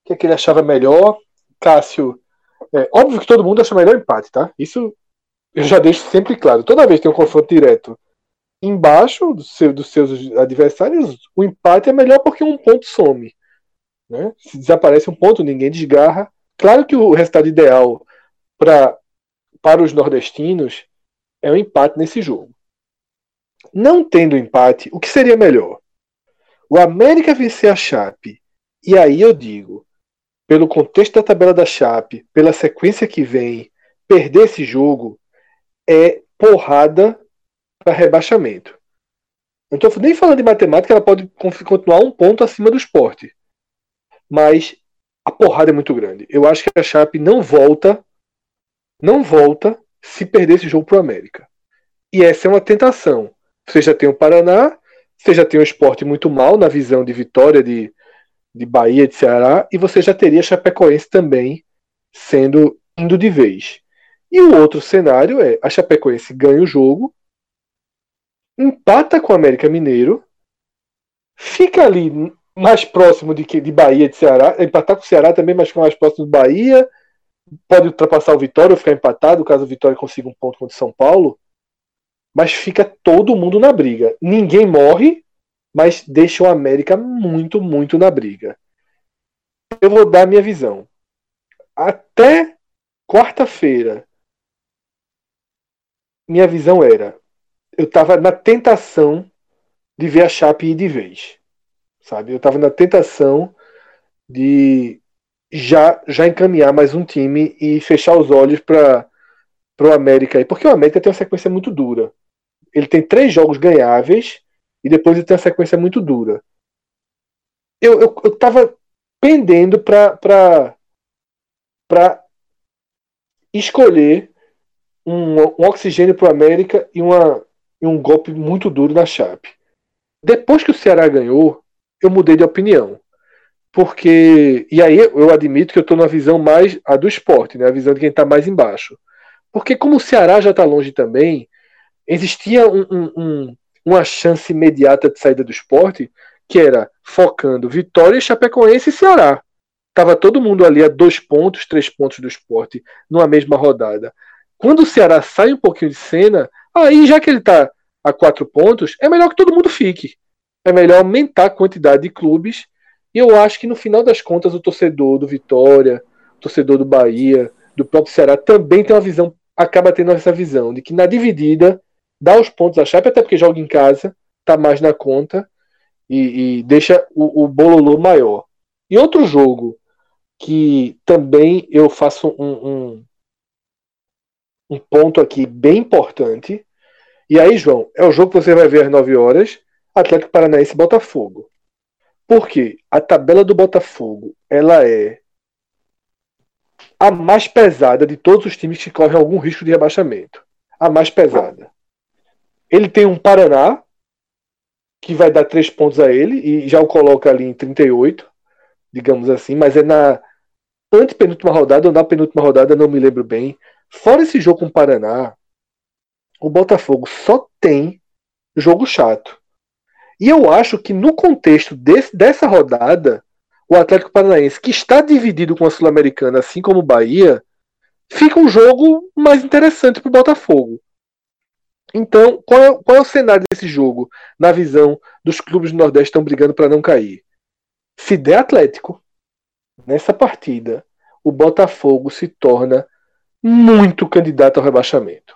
que é que ele achava melhor. Cássio, é, óbvio que todo mundo acha melhor empate, tá? Isso eu já deixo sempre claro. Toda vez que tem um confronto direto embaixo do seu, dos seus adversários, o empate é melhor porque um ponto some. Né? Se desaparece um ponto, ninguém desgarra. Claro que o resultado ideal pra, para os nordestinos é o um empate nesse jogo. Não tendo empate, o que seria melhor? O América vencer a Chape. E aí eu digo, pelo contexto da tabela da Chape, pela sequência que vem, perder esse jogo é porrada para rebaixamento. Não estou nem falando de matemática, ela pode continuar um ponto acima do esporte. Mas a porrada é muito grande. Eu acho que a Chape não volta, não volta se perder esse jogo para o América. E essa é uma tentação. Você já tem o Paraná, você já tem o esporte muito mal na visão de vitória de, de Bahia, de Ceará, e você já teria Chapecoense também sendo indo de vez. E o outro cenário é a Chapecoense ganha o jogo, empata com o América Mineiro, fica ali mais próximo de, de Bahia de Ceará, empatar com o Ceará também, mas mais próximo do Bahia, pode ultrapassar o Vitória ou ficar empatado, caso o Vitória consiga um ponto contra o São Paulo, mas fica todo mundo na briga. Ninguém morre, mas deixa o América muito, muito na briga. Eu vou dar minha visão. Até quarta-feira, minha visão era: eu estava na tentação de ver a Chape ir de vez. Sabe? Eu estava na tentação de já já encaminhar mais um time e fechar os olhos para o América porque o América tem uma sequência muito dura. Ele tem três jogos ganháveis e depois ele tem uma sequência muito dura. Eu, eu, eu tava pendendo para escolher um, um oxigênio para o América e, uma, e um golpe muito duro na Chape. Depois que o Ceará ganhou, eu mudei de opinião. Porque. E aí eu admito que eu estou na visão mais a do esporte, né? a visão de quem está mais embaixo. Porque como o Ceará já está longe também, existia um, um, um, uma chance imediata de saída do esporte, que era focando Vitória, Chapecoense e Ceará. Tava todo mundo ali a dois pontos, três pontos do esporte, numa mesma rodada. Quando o Ceará sai um pouquinho de cena, aí já que ele está a quatro pontos, é melhor que todo mundo fique. É melhor aumentar a quantidade de clubes. E eu acho que no final das contas o torcedor do Vitória, o torcedor do Bahia, do próprio Ceará também tem uma visão, acaba tendo essa visão de que na dividida dá os pontos à Chape, até porque joga em casa, tá mais na conta e, e deixa o, o bololô maior. E outro jogo que também eu faço um, um um ponto aqui bem importante. E aí, João, é o jogo que você vai ver às 9 horas, Atlético Paranaense Botafogo. Por quê? A tabela do Botafogo, ela é a mais pesada de todos os times que correm algum risco de rebaixamento. A mais pesada. Ele tem um Paraná, que vai dar três pontos a ele, e já o coloca ali em 38, digamos assim, mas é na antepenúltima rodada ou na penúltima rodada, não me lembro bem. Fora esse jogo com o Paraná, o Botafogo só tem jogo chato. E eu acho que no contexto desse, dessa rodada, o Atlético Paranaense, que está dividido com a Sul-Americana, assim como o Bahia, fica um jogo mais interessante para o Botafogo. Então, qual é, qual é, o cenário desse jogo, na visão dos clubes do Nordeste que estão brigando para não cair? Se der Atlético, nessa partida, o Botafogo se torna muito candidato ao rebaixamento.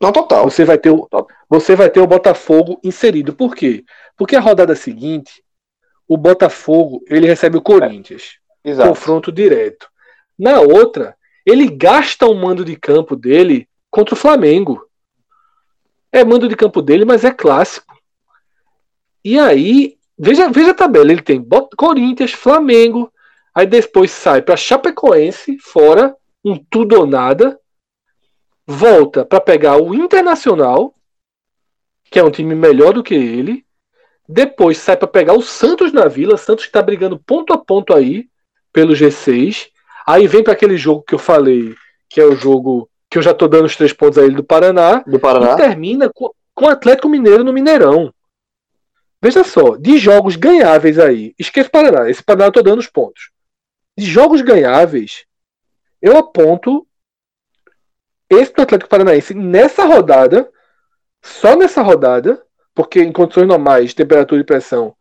Não, total. Você vai ter o, você vai ter o Botafogo inserido. Por quê? Porque a rodada seguinte, o Botafogo ele recebe o Corinthians. É, confronto direto. Na outra, ele gasta o mando de campo dele contra o Flamengo. É mando de campo dele, mas é clássico. E aí, veja, veja a tabela. Ele tem Corinthians, Flamengo, aí depois sai para Chapecoense, fora, um tudo ou nada. Volta para pegar o Internacional, que é um time melhor do que ele. Depois sai para pegar o Santos na Vila, Santos está brigando ponto a ponto aí pelo G6. Aí vem para aquele jogo que eu falei, que é o jogo que eu já tô dando os três pontos a ele do Paraná. Do Paraná. E termina com, com o Atlético Mineiro no Mineirão. Veja só, de jogos ganháveis aí, esqueça o Paraná, esse Paraná eu tô dando os pontos. De jogos ganháveis, eu aponto esse do Atlético Paranaense nessa rodada, só nessa rodada, porque em condições normais, temperatura e pressão,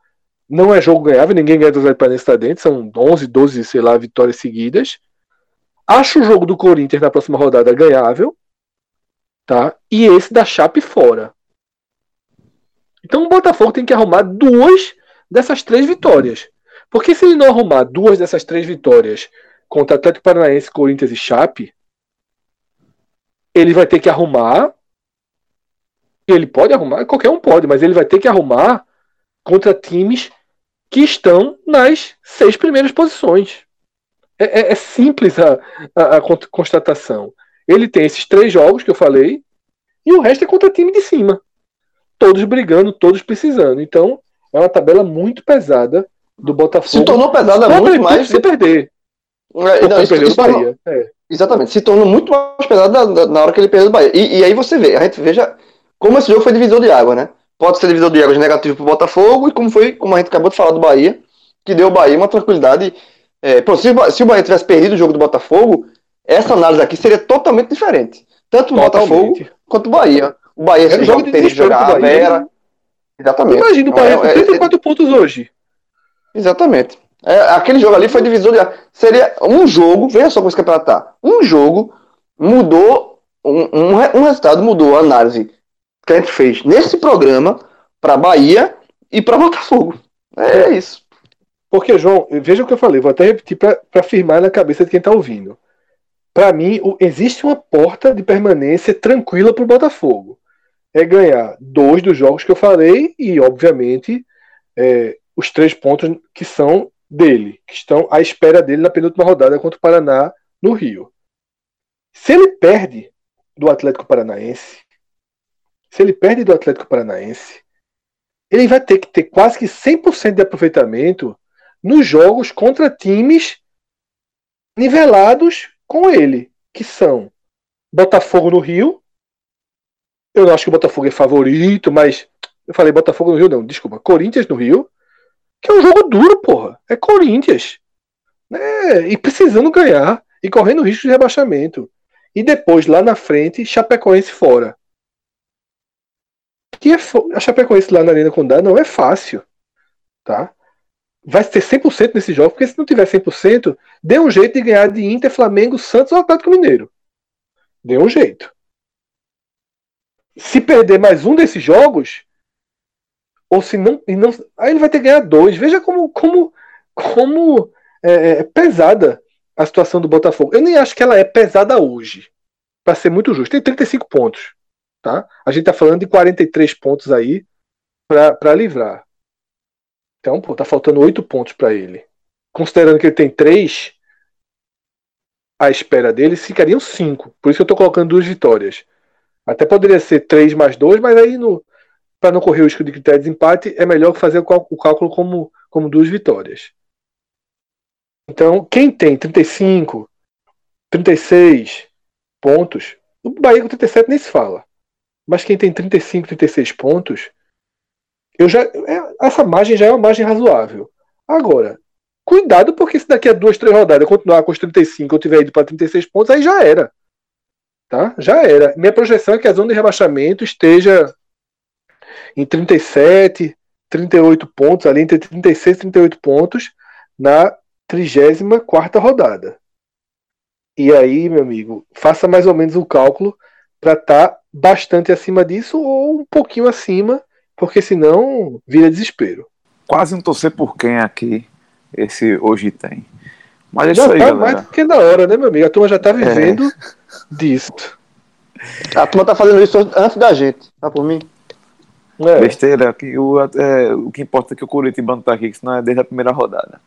não é jogo ganhável, ninguém ganha do Atlético Paranaense tá dentro, são 11, 12, sei lá, vitórias seguidas. Acho o jogo do Corinthians na próxima rodada ganhável, tá? E esse da Chape fora. Então o Botafogo tem que arrumar duas dessas três vitórias. Porque se ele não arrumar duas dessas três vitórias contra Atlético Paranaense, Corinthians e Chape, ele vai ter que arrumar. Ele pode arrumar, qualquer um pode, mas ele vai ter que arrumar contra times que estão nas seis primeiras posições. É, é, é simples a, a, a, constatação. Ele tem esses três jogos que eu falei, e o resto é contra time de cima. Todos brigando, todos precisando. Então, é uma tabela muito pesada do Botafogo. Se tornou pesada muito perder, mais. Se perder. É, não, isso, isso Bahia. É. Exatamente. Se tornou muito mais pesada na, na hora que ele perdeu o Bahia. E, e, aí você vê, a gente veja como esse jogo foi divisor de água, né? Pode ser divisor de águas negativo para o Botafogo, e como foi, como a gente acabou de falar do Bahia, que deu ao Bahia uma tranquilidade é, se, se, o Bahia tivesse perdido o jogo do Botafogo, essa análise aqui seria totalmente diferente. Tanto o Botafogo quanto o Bahia. O Bahia era jogo de jogar a Vera. Exatamente. Imagina o Bahia com 34 é, é, pontos hoje. Exatamente. É, aquele jogo ali foi divisor de. Seria um jogo, veja só como esse campeonato tá. Um jogo mudou. Um, um, um resultado mudou a análise que a gente fez nesse programa para Bahia e para Botafogo. É isso. Porque, João, veja o que eu falei, vou até repetir para afirmar na cabeça de quem está ouvindo. Para mim, o, existe uma porta de permanência tranquila para o Botafogo. É ganhar dois dos jogos que eu falei e, obviamente, é, os três pontos que são dele, que estão à espera dele na penúltima rodada contra o Paraná no Rio. Se ele perde do Atlético Paranaense, se ele perde do Atlético Paranaense, ele vai ter que ter quase que 100% de aproveitamento nos jogos contra times nivelados com ele, que são Botafogo no Rio. Eu não acho que o Botafogo é favorito, mas eu falei Botafogo no Rio, não, desculpa, Corinthians no Rio, que é um jogo duro, porra. É Corinthians. Né? E precisando ganhar e correndo risco de rebaixamento. E depois, lá na frente, Chapecoense fora. E é a Chapecoense lá na Arena Condá não é fácil. Tá? Vai ter 100% nesse jogo, porque se não tiver 100%, dê um jeito de ganhar de Inter, Flamengo, Santos ou Atlético Mineiro. Dê um jeito. Se perder mais um desses jogos, ou se não, e não aí ele vai ter que ganhar dois. Veja como, como, como é, é pesada a situação do Botafogo. Eu nem acho que ela é pesada hoje, para ser muito justo. Tem 35 pontos. Tá? A gente está falando de 43 pontos aí para livrar. Então, pô, tá faltando oito pontos para ele. Considerando que ele tem três, à espera dele ficariam cinco. Por isso eu tô colocando duas vitórias. Até poderia ser três mais dois, mas aí no para não correr o risco de critério de empate, é melhor fazer o cálculo como, como duas vitórias. Então, quem tem 35, 36 pontos, o Bahia com 37 nem se fala. Mas quem tem 35, 36 pontos, eu já, é, essa margem já é uma margem razoável. Agora, cuidado, porque se daqui a duas, três rodadas eu continuar com os 35, eu tiver ido para 36 pontos, aí já era. Tá? Já era. Minha projeção é que a zona de rebaixamento esteja em 37, 38 pontos, ali entre 36 e 38 pontos, na 34 rodada. E aí, meu amigo, faça mais ou menos o cálculo para estar tá bastante acima disso ou um pouquinho acima porque senão vira desespero. Quase não torcer por quem aqui esse hoje tem. Mas é já isso aí, tá galera. mais do que da hora, né, meu amigo? A turma já tá vivendo é. disso. A turma tá fazendo isso antes da gente, tá por mim? É. Besteira, que o, é, o que importa é que o Curitiba não tá aqui, que senão é desde a primeira rodada.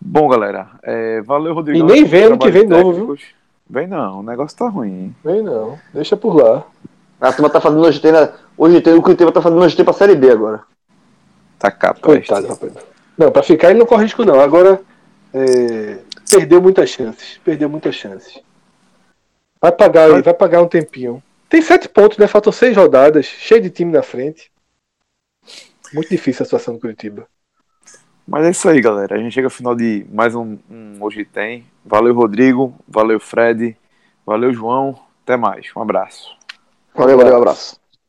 Bom, galera, é, valeu, Rodrigo. E nem vem ano que vem novo, viu? Vem não, o negócio tá ruim. Vem não, deixa por lá. A turma tá fazendo hoje tem, na, hoje tem o Curitiba tá fazendo hoje pra Série B agora. Tá capaz. Coitado, rapaz. Não, pra ficar ele não corre risco não. Agora, é, perdeu muitas chances, perdeu muitas chances. Vai pagar aí, vai pagar um tempinho. Tem sete pontos, né? Faltam seis rodadas, cheio de time na frente. Muito difícil a situação do Curitiba. Mas é isso aí, galera. A gente chega ao final de mais um, um Hoje Tem. Valeu, Rodrigo. Valeu, Fred. Valeu, João. Até mais. Um abraço. Valeu, valeu, um abraço.